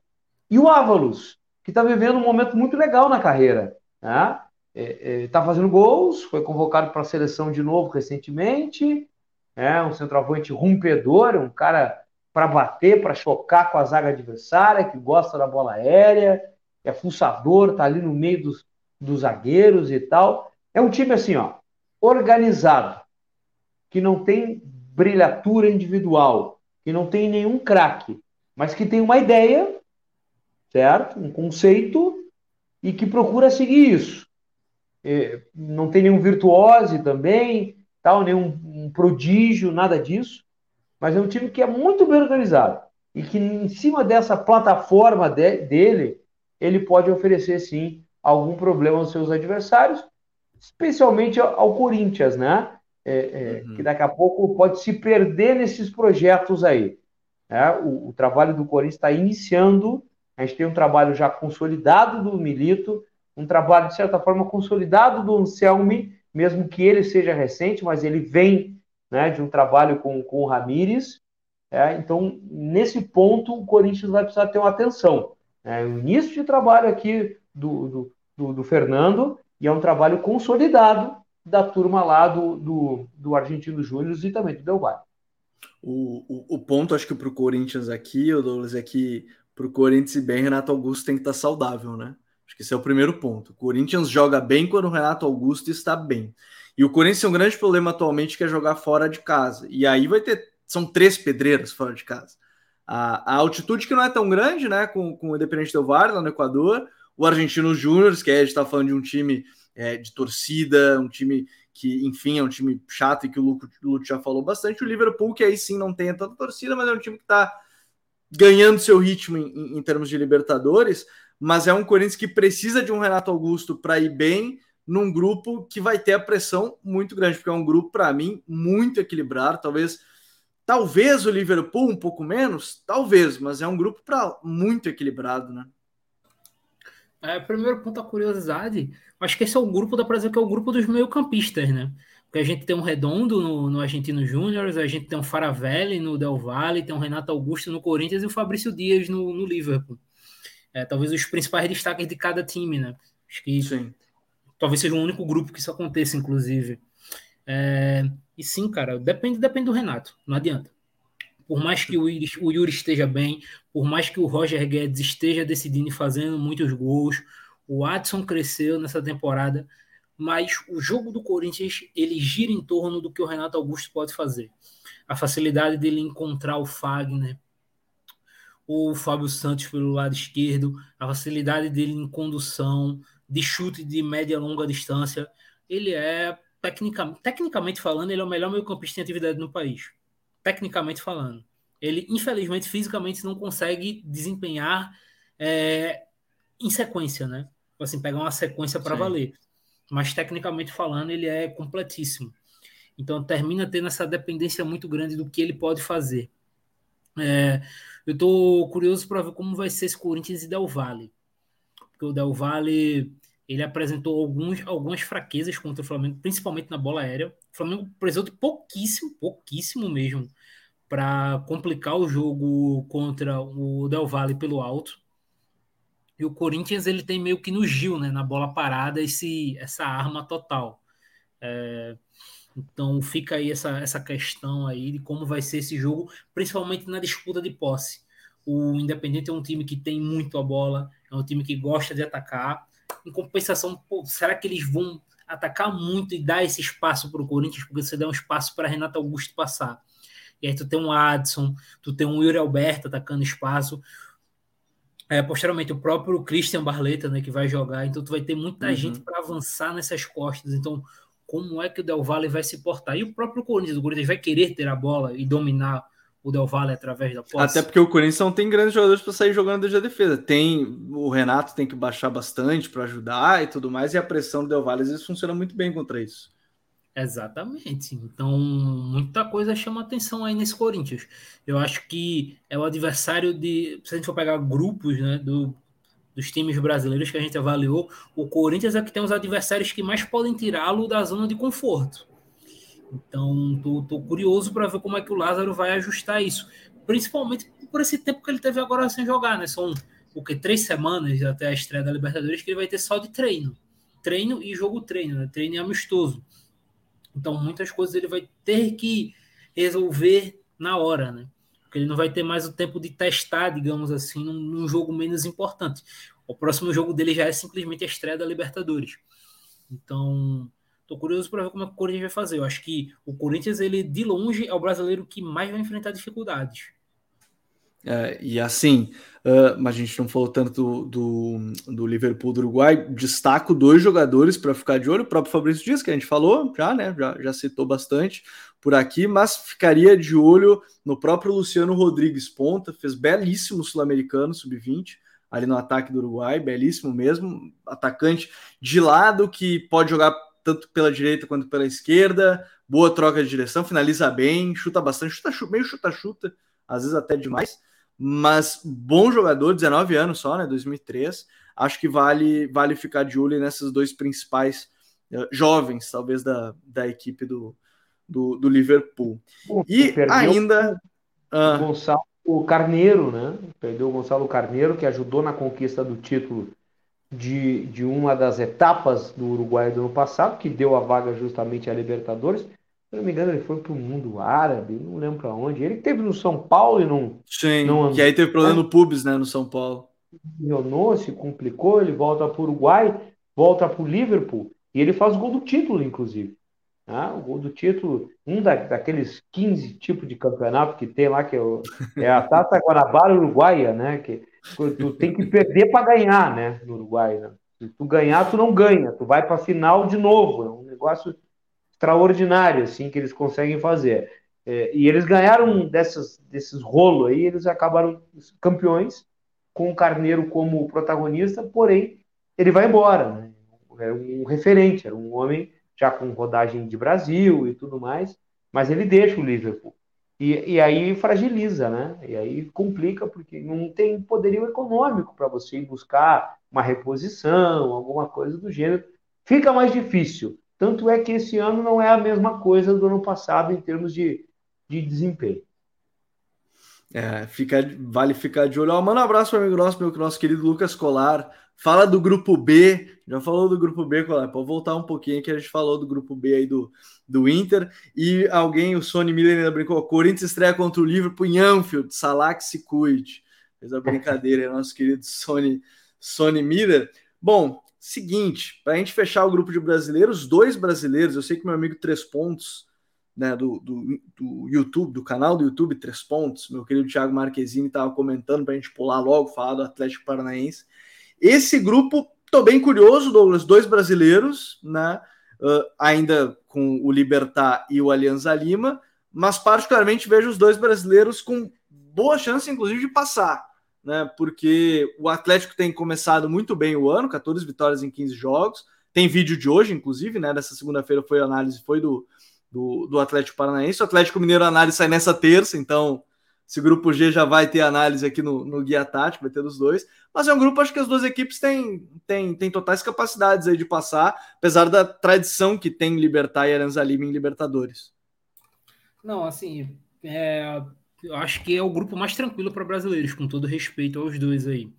E o Ávalos, que está vivendo um momento muito legal na carreira. Né? Está é, é, fazendo gols, foi convocado para a seleção de novo recentemente. É um centroavante rompedor, um cara para bater, para chocar com a zaga adversária, que gosta da bola aérea, é fuçador, tá ali no meio dos, dos zagueiros e tal. É um time assim, ó, organizado, que não tem brilhatura individual, que não tem nenhum craque, mas que tem uma ideia, certo? Um conceito e que procura seguir isso. É, não tem nenhum virtuose também, tal, nenhum um prodígio, nada disso, mas é um time que é muito bem organizado e que em cima dessa plataforma de, dele, ele pode oferecer sim algum problema aos seus adversários, especialmente ao, Corinthians, né? É, é, uhum. Que daqui a pouco pode se perder nesses projetos aí. Né? O, o trabalho do Corinthians está iniciando, a gente tem um trabalho já consolidado do Milito, um trabalho, de certa forma, consolidado do Anselmi, mesmo que ele seja recente, mas ele vem né, de um trabalho com, com o Ramires. É, então, nesse ponto, o Corinthians vai precisar ter uma atenção. É o início de trabalho aqui do, do, do, do Fernando e é um trabalho consolidado da turma lá do, do, do Argentino Júnior e também do Del Valle. O, o, o, ponto, acho que para o Corinthians aqui, o Douglas, é que para o Corinthians e bem, Renato Augusto tem que estar tá saudável, né? Acho que esse é o primeiro ponto. O Corinthians joga bem quando o Renato Augusto está bem. E o Corinthians tem um grande problema atualmente que é jogar fora de casa. E aí vai ter. São três pedreiras fora de casa. A, a altitude que não é tão grande, né? Com, com o Independente Del Valle lá no Equador. O Argentino Júnior, que a gente está falando de um time é, de torcida, um time que, enfim, é um time chato e que o Lúcio já falou bastante. O Liverpool, que aí sim não tem tanta torcida, mas é um time que está ganhando seu ritmo em, em, termos de Libertadores. Mas é um Corinthians que precisa de um Renato Augusto para ir bem num grupo que vai ter a pressão muito grande, porque é um grupo, para mim, muito equilibrado. Talvez talvez o Liverpool um pouco menos, talvez, mas é um grupo para muito equilibrado, né? É, primeiro ponto, a curiosidade. Acho que esse é o grupo, da pra que é o grupo dos meio-campistas, né? Porque a gente tem um Redondo no, no Argentino Júnior, a gente tem um Faravelli no Del Valle, tem um Renato Augusto no Corinthians e o Fabrício Dias no, no Liverpool. É, talvez os principais destaques de cada time, né? Acho que Sim talvez seja o único grupo que isso aconteça, inclusive. É, e sim, cara, depende, depende do Renato, não adianta. Por mais que o o Yuri esteja bem, por mais que o Roger Guedes esteja decidindo e fazendo muitos gols, o Adson cresceu nessa temporada, mas o jogo do Corinthians ele gira em torno do que o Renato Augusto pode fazer. A facilidade dele encontrar o Fagner, o Fábio Santos pelo lado esquerdo, a facilidade dele em condução, de chute de média e longa distância. Ele é, tecnicamente, tecnicamente falando, ele é o melhor meio-campista em atividade no país. Tecnicamente falando. Ele, infelizmente, fisicamente não consegue desempenhar é, em sequência, né? Assim, pegar uma sequência para valer. Mas, tecnicamente falando, ele é completíssimo. Então, termina tendo essa dependência muito grande do que ele pode fazer. É, eu estou curioso para ver como vai ser esse Corinthians e Del Valle porque o Del Valle ele apresentou alguns, algumas fraquezas contra o Flamengo, principalmente na bola aérea. O Flamengo precisou de pouquíssimo, pouquíssimo mesmo, para complicar o jogo contra o Del Valle pelo alto. E o Corinthians ele tem meio que no Gil, né, na bola parada, esse, essa arma total. É, então fica aí essa, essa questão aí de como vai ser esse jogo, principalmente na disputa de posse. O Independente é um time que tem muito a bola, é um time que gosta de atacar. Em compensação, pô, será que eles vão atacar muito e dar esse espaço para o Corinthians? Porque você dá um espaço para Renato Augusto passar. E aí tu tem um Adson, tu tem um Yuri Alberto atacando espaço. É, posteriormente, o próprio Christian Barleta, né, que vai jogar. Então, tu vai ter muita uhum. gente para avançar nessas costas. Então, como é que o Del Valle vai se portar? E o próprio Corinthians, o Corinthians vai querer ter a bola e dominar o Del Valle através da posse. Até porque o Corinthians não tem grandes jogadores para sair jogando desde a defesa. Tem o Renato tem que baixar bastante para ajudar e tudo mais, e a pressão do Del Valle às vezes funciona muito bem contra isso. Exatamente. Então, muita coisa chama atenção aí nesse Corinthians. Eu acho que é o adversário de. Se a gente for pegar grupos né, do, dos times brasileiros que a gente avaliou, o Corinthians é que tem os adversários que mais podem tirá-lo da zona de conforto. Então, tô, tô curioso para ver como é que o Lázaro vai ajustar isso, principalmente por esse tempo que ele teve agora sem jogar, né? São o três semanas até a estreia da Libertadores que ele vai ter só de treino, treino e jogo treino, né? Treino e amistoso. Então, muitas coisas ele vai ter que resolver na hora, né? porque ele não vai ter mais o tempo de testar, digamos assim, num, num jogo menos importante. O próximo jogo dele já é simplesmente a estreia da Libertadores. Então, tô curioso para ver como é que o Corinthians vai fazer. Eu acho que o Corinthians, ele de longe é o brasileiro que mais vai enfrentar dificuldades. É, e assim, uh, mas a gente não falou tanto do, do, do, Liverpool do Uruguai. Destaco dois jogadores para ficar de olho: o próprio Fabrício Dias, que a gente falou já, né? Já, já citou bastante por aqui, mas ficaria de olho no próprio Luciano Rodrigues Ponta, fez belíssimo sul-americano sub-20 ali no ataque do Uruguai, belíssimo mesmo, atacante de lado que pode jogar tanto pela direita quanto pela esquerda, boa troca de direção, finaliza bem, chuta bastante, chuta, chuta meio chuta-chuta, às vezes até demais mas bom jogador, 19 anos só, né? 2003. Acho que vale vale ficar de olho nesses dois principais uh, jovens, talvez da, da equipe do, do, do Liverpool. Pô, e ainda o, uh, Gonçalo Carneiro, né? Perdeu o Gonçalo Carneiro, que ajudou na conquista do título de, de uma das etapas do Uruguai do ano passado, que deu a vaga justamente à Libertadores. Se não me engano, ele foi para o mundo árabe, não lembro para onde. Ele teve no São Paulo e não. Sim, não que aí teve problema no Pubs, né, no São Paulo. Leonou, se complicou, ele volta para o Uruguai, volta para o Liverpool e ele faz o gol do título, inclusive. Ah, o gol do título, um da, daqueles 15 tipos de campeonato que tem lá, que é, o, é a Tata Guanabara Uruguaia, né? Que tu tem que perder para ganhar, né? No Uruguai. Né? Se tu ganhar, tu não ganha, tu vai para final de novo. É um negócio extraordinário assim que eles conseguem fazer. É, e eles ganharam dessas, desses rolos aí, eles acabaram campeões com o Carneiro como protagonista, porém ele vai embora. Né? Era um referente, era um homem já com rodagem de Brasil e tudo mais, mas ele deixa o Liverpool. E, e aí fragiliza, né? E aí complica, porque não tem poderio econômico para você ir buscar uma reposição, alguma coisa do gênero. Fica mais difícil. Tanto é que esse ano não é a mesma coisa do ano passado em termos de, de desempenho. É, fica, vale ficar de olho. Ó, manda um abraço para o amigo nosso, meu nosso querido Lucas Colar. Fala do grupo B. Já falou do grupo B, Colar. Pode voltar um pouquinho que a gente falou do grupo B aí do, do Inter. E alguém, o Sony Miller ainda brincou: Corinthians estreia contra o Liverpool em Anfield. Salah que se cuide. Fez a brincadeira, nosso querido Sony, Sony Miller. Bom, Seguinte, para a gente fechar o grupo de brasileiros, dois brasileiros, eu sei que meu amigo Três Pontos, né, do, do, do YouTube, do canal do YouTube Três Pontos, meu querido Thiago Marquezine estava comentando para a gente pular logo, falar do Atlético Paranaense. Esse grupo, tô bem curioso, Douglas, dois brasileiros, né, uh, ainda com o Libertar e o Alianza Lima, mas particularmente vejo os dois brasileiros com boa chance, inclusive, de passar né? Porque o Atlético tem começado muito bem o ano, 14 vitórias em 15 jogos. Tem vídeo de hoje, inclusive, né? Dessa segunda-feira foi a análise, foi do, do, do, Atlético Paranaense. O Atlético Mineiro análise sai nessa terça, então esse grupo G já vai ter análise aqui no, no Guia Tático, vai ter dos dois. Mas é um grupo, acho que as duas equipes têm, têm, têm totais capacidades aí de passar, apesar da tradição que tem Libertar e Aranza Lima em Libertadores. Não, assim, é, eu acho que é o grupo mais tranquilo para brasileiros, com todo respeito aos dois aí.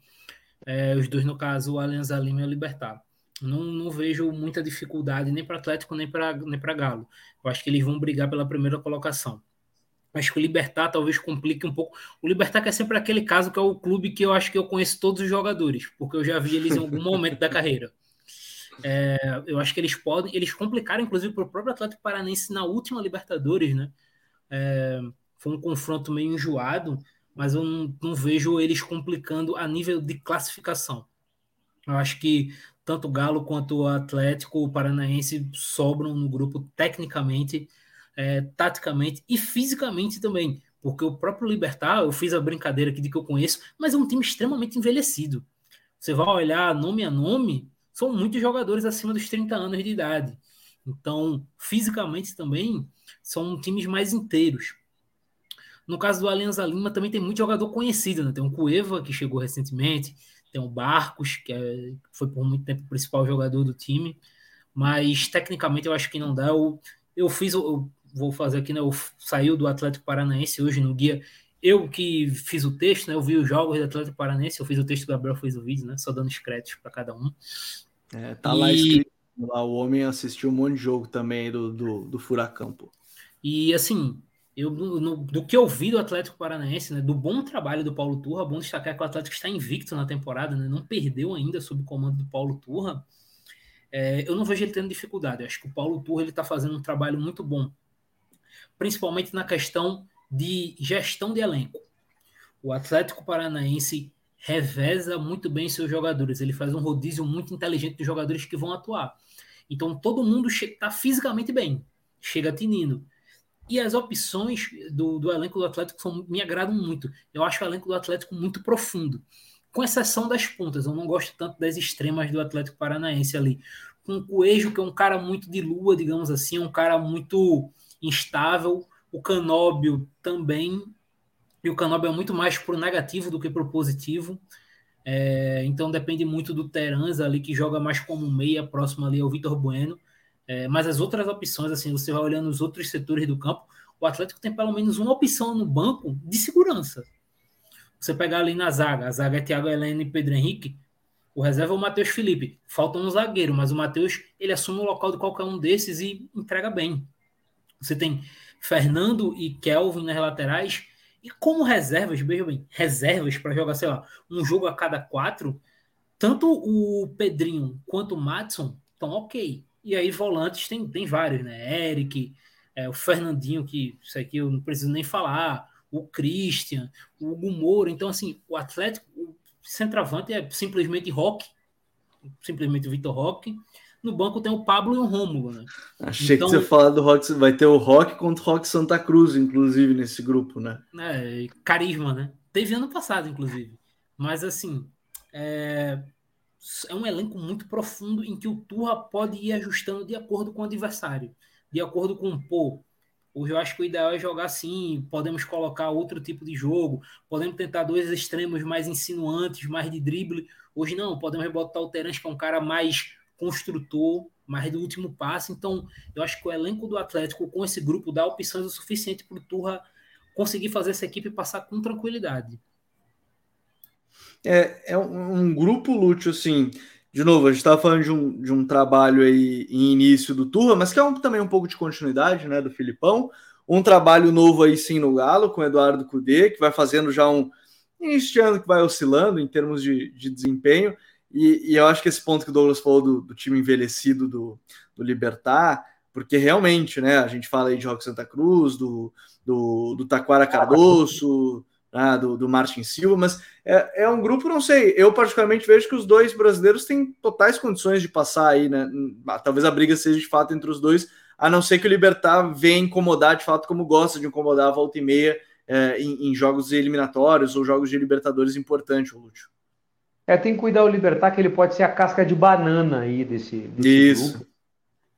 É, os dois, no caso, o Alianza Lima e o Libertar. Não, não vejo muita dificuldade nem para Atlético nem para nem Galo. Eu acho que eles vão brigar pela primeira colocação. Acho que o Libertar talvez complique um pouco. O Libertar que é sempre aquele caso que é o clube que eu acho que eu conheço todos os jogadores, porque eu já vi eles em algum momento da carreira. É, eu acho que eles podem, eles complicaram inclusive para o próprio Atlético Paranense na última Libertadores, né? É, foi um confronto meio enjoado, mas eu não, não vejo eles complicando a nível de classificação. Eu acho que tanto o Galo quanto o Atlético o Paranaense sobram no grupo tecnicamente, é, taticamente e fisicamente também. Porque o próprio Libertar, eu fiz a brincadeira aqui de que eu conheço, mas é um time extremamente envelhecido. Você vai olhar nome a nome, são muitos jogadores acima dos 30 anos de idade. Então, fisicamente também, são times mais inteiros. No caso do Alianza Lima, também tem muito jogador conhecido, né? Tem o Cueva, que chegou recentemente, tem o Barcos, que é, foi por muito tempo o principal jogador do time, mas tecnicamente eu acho que não dá. Eu, eu fiz, eu vou fazer aqui, né? Eu saiu do Atlético Paranaense hoje no guia. Eu que fiz o texto, né? Eu vi os jogos do Atlético Paranaense, eu fiz o texto, o Gabriel fez o vídeo, né? Só dando os créditos para cada um. É, tá e... lá escrito lá, o homem assistiu um monte de jogo também do, do, do Furacão, pô. E assim, eu, no, do que eu vi do Atlético Paranaense, né, do bom trabalho do Paulo Turra, bom destacar que o Atlético está invicto na temporada, né, não perdeu ainda sob o comando do Paulo Turra. É, eu não vejo ele tendo dificuldade. Eu acho que o Paulo Turra está fazendo um trabalho muito bom, principalmente na questão de gestão de elenco. O Atlético Paranaense reveza muito bem seus jogadores. Ele faz um rodízio muito inteligente de jogadores que vão atuar. Então todo mundo está fisicamente bem, chega tinindo. E as opções do, do elenco do Atlético são, me agradam muito. Eu acho o elenco do Atlético muito profundo. Com exceção das pontas. Eu não gosto tanto das extremas do Atlético Paranaense ali. Com o Coelho, que é um cara muito de lua, digamos assim, um cara muito instável. O Canóbio também. E o Canóbio é muito mais pro negativo do que pro positivo. É, então depende muito do Terans ali, que joga mais como meia, próximo ali ao Vitor Bueno. É, mas as outras opções, assim, você vai olhando os outros setores do campo, o Atlético tem pelo menos uma opção no banco de segurança. Você pegar ali na zaga, a zaga é Thiago Helena e Pedro Henrique, o reserva é o Matheus Felipe. Falta um zagueiro, mas o Matheus ele assume o local de qualquer um desses e entrega bem. Você tem Fernando e Kelvin nas laterais. E como reservas, veja bem, reservas para jogar, sei lá, um jogo a cada quatro, tanto o Pedrinho quanto o Matson estão ok. E aí volantes tem, tem vários, né? Eric, é, o Fernandinho, que isso aqui eu não preciso nem falar, o Christian, o Hugo. Então, assim, o Atlético, o centroavante é simplesmente Rock, simplesmente o Vitor Roque. No banco tem o Pablo e o Rômulo, né? Achei então, que você falar do Rock, vai ter o Rock contra o Rock Santa Cruz, inclusive, nesse grupo, né? É, carisma, né? Teve ano passado, inclusive. Mas, assim, é, é um elenco muito profundo em que o Turra pode ir ajustando de acordo com o adversário, de acordo com o pô. Hoje eu acho que o ideal é jogar assim, podemos colocar outro tipo de jogo, podemos tentar dois extremos mais insinuantes, mais de drible. Hoje não, podemos botar o Terence, que é um cara mais construtor, mais do último passe. Então, eu acho que o elenco do Atlético, com esse grupo, dá opções o suficiente para o Turra conseguir fazer essa equipe passar com tranquilidade é, é um, grupo, Lúcio, assim, de novo, a gente estava falando de um, de um trabalho aí em início do Turra, mas que é um, também um pouco de continuidade, né, do Filipão. Um trabalho novo aí sim no Galo, com o Eduardo Cudê, que vai fazendo já um de ano que vai oscilando em termos de, de desempenho. E, e, eu acho que esse ponto que o Douglas falou do, do time envelhecido do, do Libertar, porque realmente, né, a gente fala aí de Roque Santa Cruz, do, do, do Taquara Cardoso, né, do, do Martin Silva, mas é, é um grupo, não sei, eu particularmente vejo que os dois brasileiros têm totais condições de passar aí, né? Talvez a briga seja de fato entre os dois, a não ser que o Libertar venha incomodar de fato como gosta de incomodar a volta e meia é, em, em, jogos eliminatórios ou jogos de Libertadores importantes, o Lúcio. É, tem que cuidar o Libertar, que ele pode ser a casca de banana aí desse, desse Isso. grupo.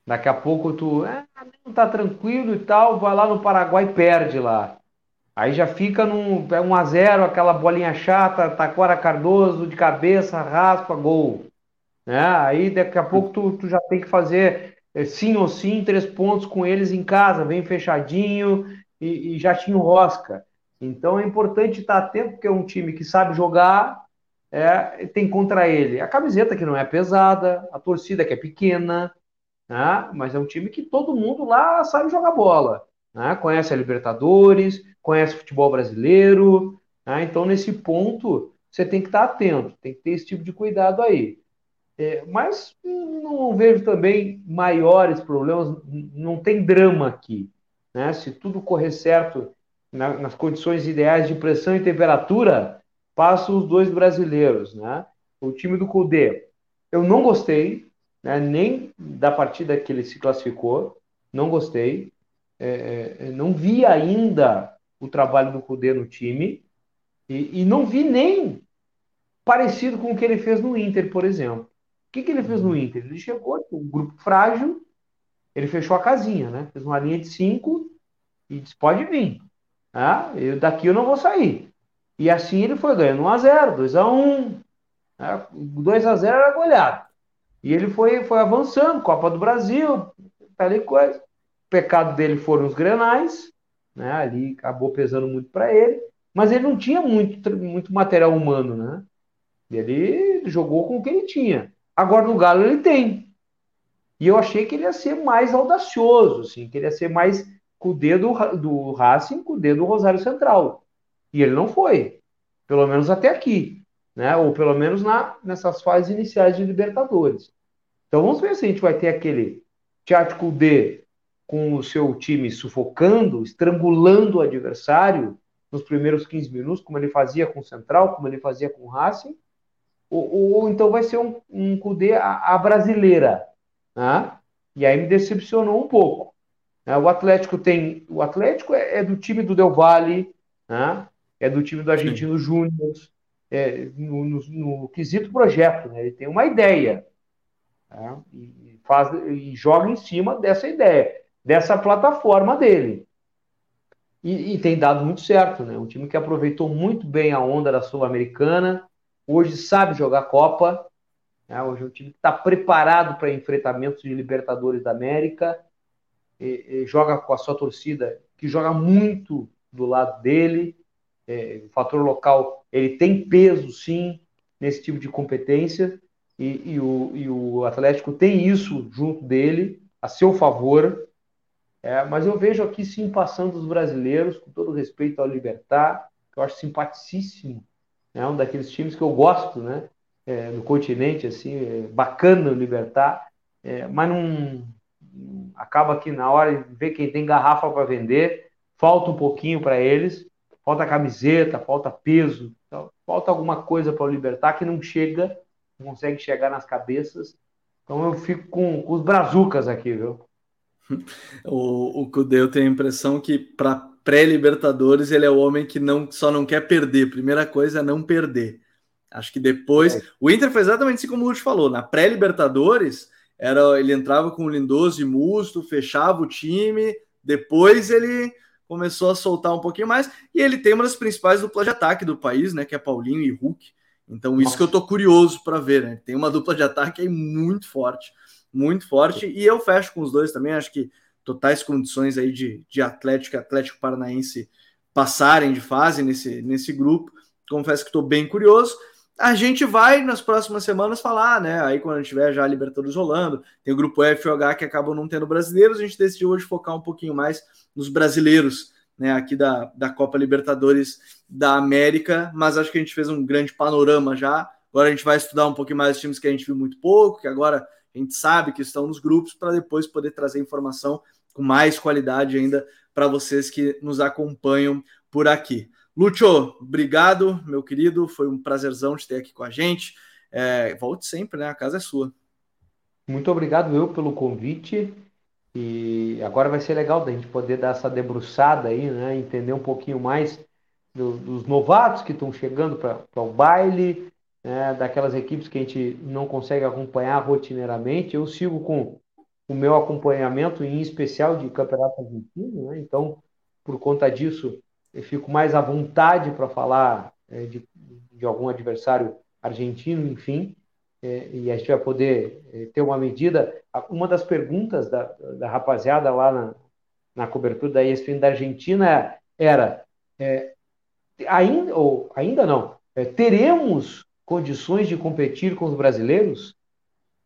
Daqui a pouco tu é, não tá tranquilo e tal, vai lá no Paraguai e perde lá. Aí já fica num é 1 a 0 aquela bolinha chata, Taquara Cardoso de cabeça, raspa, gol. Né? Aí daqui a pouco tu, tu já tem que fazer é, sim ou sim, três pontos com eles em casa, bem fechadinho e, e já tinha o Rosca. Então é importante estar atento, porque é um time que sabe jogar, é, tem contra ele a camiseta que não é pesada, a torcida que é pequena, né? mas é um time que todo mundo lá sabe jogar bola. Né? Conhece a Libertadores, conhece o futebol brasileiro. Né? Então, nesse ponto, você tem que estar atento, tem que ter esse tipo de cuidado aí. É, mas não vejo também maiores problemas, não tem drama aqui. Né? Se tudo correr certo na, nas condições ideais de pressão e temperatura, passam os dois brasileiros. Né? O time do Cudê, eu não gostei, né? nem da partida que ele se classificou, não gostei. É, é, não vi ainda o trabalho do Cudê no time e, e, não vi nem parecido com o que ele fez no Inter, por exemplo. O que, que ele fez no. Inter? Ele chegou, um grupo frágil, ele fechou a casinha, né? Fez uma linha de cinco e disse: pode vir. Ah, eu, daqui eu não vou sair. E assim ele foi ganhando 1x0, 2x1. Né? 2x0 era goleado. E ele foi, foi avançando, Copa do Brasil, tal e coisa. O pecado dele foram os grenais, né? Ali acabou pesando muito para ele, mas ele não tinha muito, muito material humano, né? Ele jogou com o que ele tinha. Agora no Galo ele tem. E eu achei que ele ia ser mais audacioso, assim, que ele ia ser mais com o dedo do Racing, com o dedo do Rosário Central. E ele não foi, pelo menos até aqui, né? Ou pelo menos na, nessas fases iniciais de Libertadores. Então vamos ver se a gente vai ter aquele Tchatcho D com o seu time sufocando, estrangulando o adversário nos primeiros 15 minutos, como ele fazia com o Central, como ele fazia com o Racing, ou, ou, ou então vai ser um, um Cudê a, a brasileira, né? E aí me decepcionou um pouco. Né? O Atlético tem. O Atlético é, é do time do Del Valle, né? É do time do Argentino Júnior, é, no, no, no, quesito projeto, né? ele tem uma ideia né? e, faz, e joga em cima dessa ideia, dessa plataforma dele. E, e, tem dado muito certo, né? Um time que aproveitou muito bem a onda da Sul-Americana, hoje sabe jogar Copa, né? hoje é um time que está preparado para enfrentamentos de Libertadores da América, e, e joga com a sua torcida, que joga muito do lado dele. É, o fator local ele tem peso, sim, nesse tipo de competência, e, e, o, e o Atlético tem isso junto dele, a seu favor. É, mas eu vejo aqui sim passando os brasileiros, com todo respeito ao Libertar, que eu acho simpaticíssimo, é um daqueles times que eu gosto, né? É, no continente, assim, é bacana o Libertar, é, mas não acaba que na hora ver quem tem garrafa para vender, falta um pouquinho para eles, falta camiseta, falta peso, então, falta alguma coisa para o Libertar que não chega, não consegue chegar nas cabeças. Então eu fico com, com os brazucas aqui, viu? [LAUGHS] O, o Cudê, eu tenho a impressão que para pré-Libertadores ele é o homem que não só não quer perder. Primeira coisa é não perder. Acho que depois. É. O Inter foi exatamente assim como o Lúcio falou. Na pré-Libertadores, era ele entrava com o Lindoso e Musto, fechava o time, depois ele começou a soltar um pouquinho mais. E ele tem uma das principais duplas de ataque do país, né? Que é Paulinho e Hulk. Então, isso Nossa. que eu tô curioso para ver, né? Tem uma dupla de ataque aí muito forte muito forte. E eu fecho com os dois também. Acho que totais condições aí de, de Atlético e Atlético Paranaense passarem de fase nesse, nesse grupo. Confesso que estou bem curioso. A gente vai nas próximas semanas falar, né? Aí quando a gente tiver já a Libertadores rolando, tem o grupo F e H que acabam não tendo brasileiros. A gente decidiu hoje focar um pouquinho mais nos brasileiros, né? Aqui da, da Copa Libertadores da América. Mas acho que a gente fez um grande panorama já. Agora a gente vai estudar um pouquinho mais os times que a gente viu muito pouco, que agora a gente sabe que estão nos grupos para depois poder trazer informação com mais qualidade ainda para vocês que nos acompanham por aqui. Lúcio, obrigado, meu querido. Foi um prazerzão te ter aqui com a gente. É, volte sempre, né? A casa é sua. Muito obrigado eu pelo convite. E agora vai ser legal da gente poder dar essa debruçada aí, né? Entender um pouquinho mais do, dos novatos que estão chegando para o baile, né, daquelas equipes que a gente não consegue acompanhar rotineiramente. Eu sigo com o meu acompanhamento, em especial de campeonato argentino, né? então, por conta disso, eu fico mais à vontade para falar é, de, de, algum adversário argentino, enfim, é, e a gente vai poder é, ter uma medida. Uma das perguntas da, da rapaziada lá na, na cobertura da ESPN da Argentina era: é, ainda, ou ainda não, é, teremos condições de competir com os brasileiros?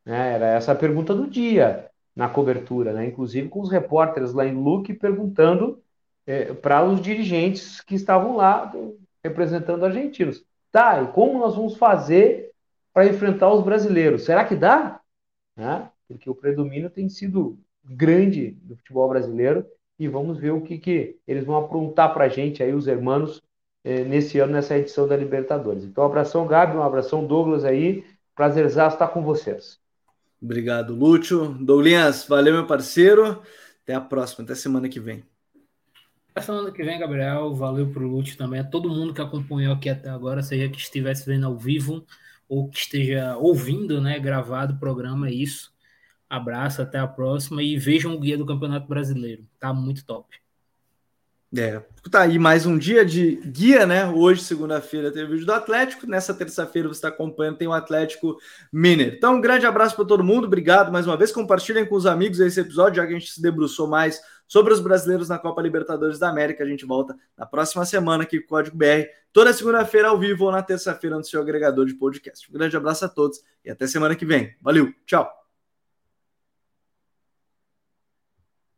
Né? Era essa a pergunta do dia na cobertura, né? inclusive com os repórteres lá em Luque perguntando é, para os dirigentes que estavam lá representando argentinos. Tá, e como nós vamos fazer para enfrentar os brasileiros? Será que dá? Né? Porque o predomínio tem sido grande do futebol brasileiro e vamos ver o que, que eles vão aprontar para a gente aí, os hermanos, é, nesse ano, nessa edição da Libertadores. Então, um abração, Gabi, um abração, Douglas aí. Prazerzaço estar com vocês. Obrigado, Lúcio. Douglas, valeu, meu parceiro. Até a próxima, até semana que vem. Até semana que vem, Gabriel. Valeu pro Lúcio também. A todo mundo que acompanhou aqui até agora, seja que estivesse vendo ao vivo ou que esteja ouvindo, né, gravado o programa, é isso. Abraço, até a próxima e vejam o guia do Campeonato Brasileiro. Tá muito top. É, tá aí mais um dia de guia, né? Hoje, segunda-feira, tem o vídeo do Atlético. Nessa terça-feira você está acompanhando, tem o Atlético Miner. Então, um grande abraço para todo mundo, obrigado mais uma vez. Compartilhem com os amigos esse episódio, já que a gente se debruçou mais sobre os brasileiros na Copa Libertadores da América. A gente volta na próxima semana aqui com o Código BR, toda segunda-feira ao vivo ou na terça-feira no seu agregador de podcast. Um grande abraço a todos e até semana que vem. Valeu, tchau!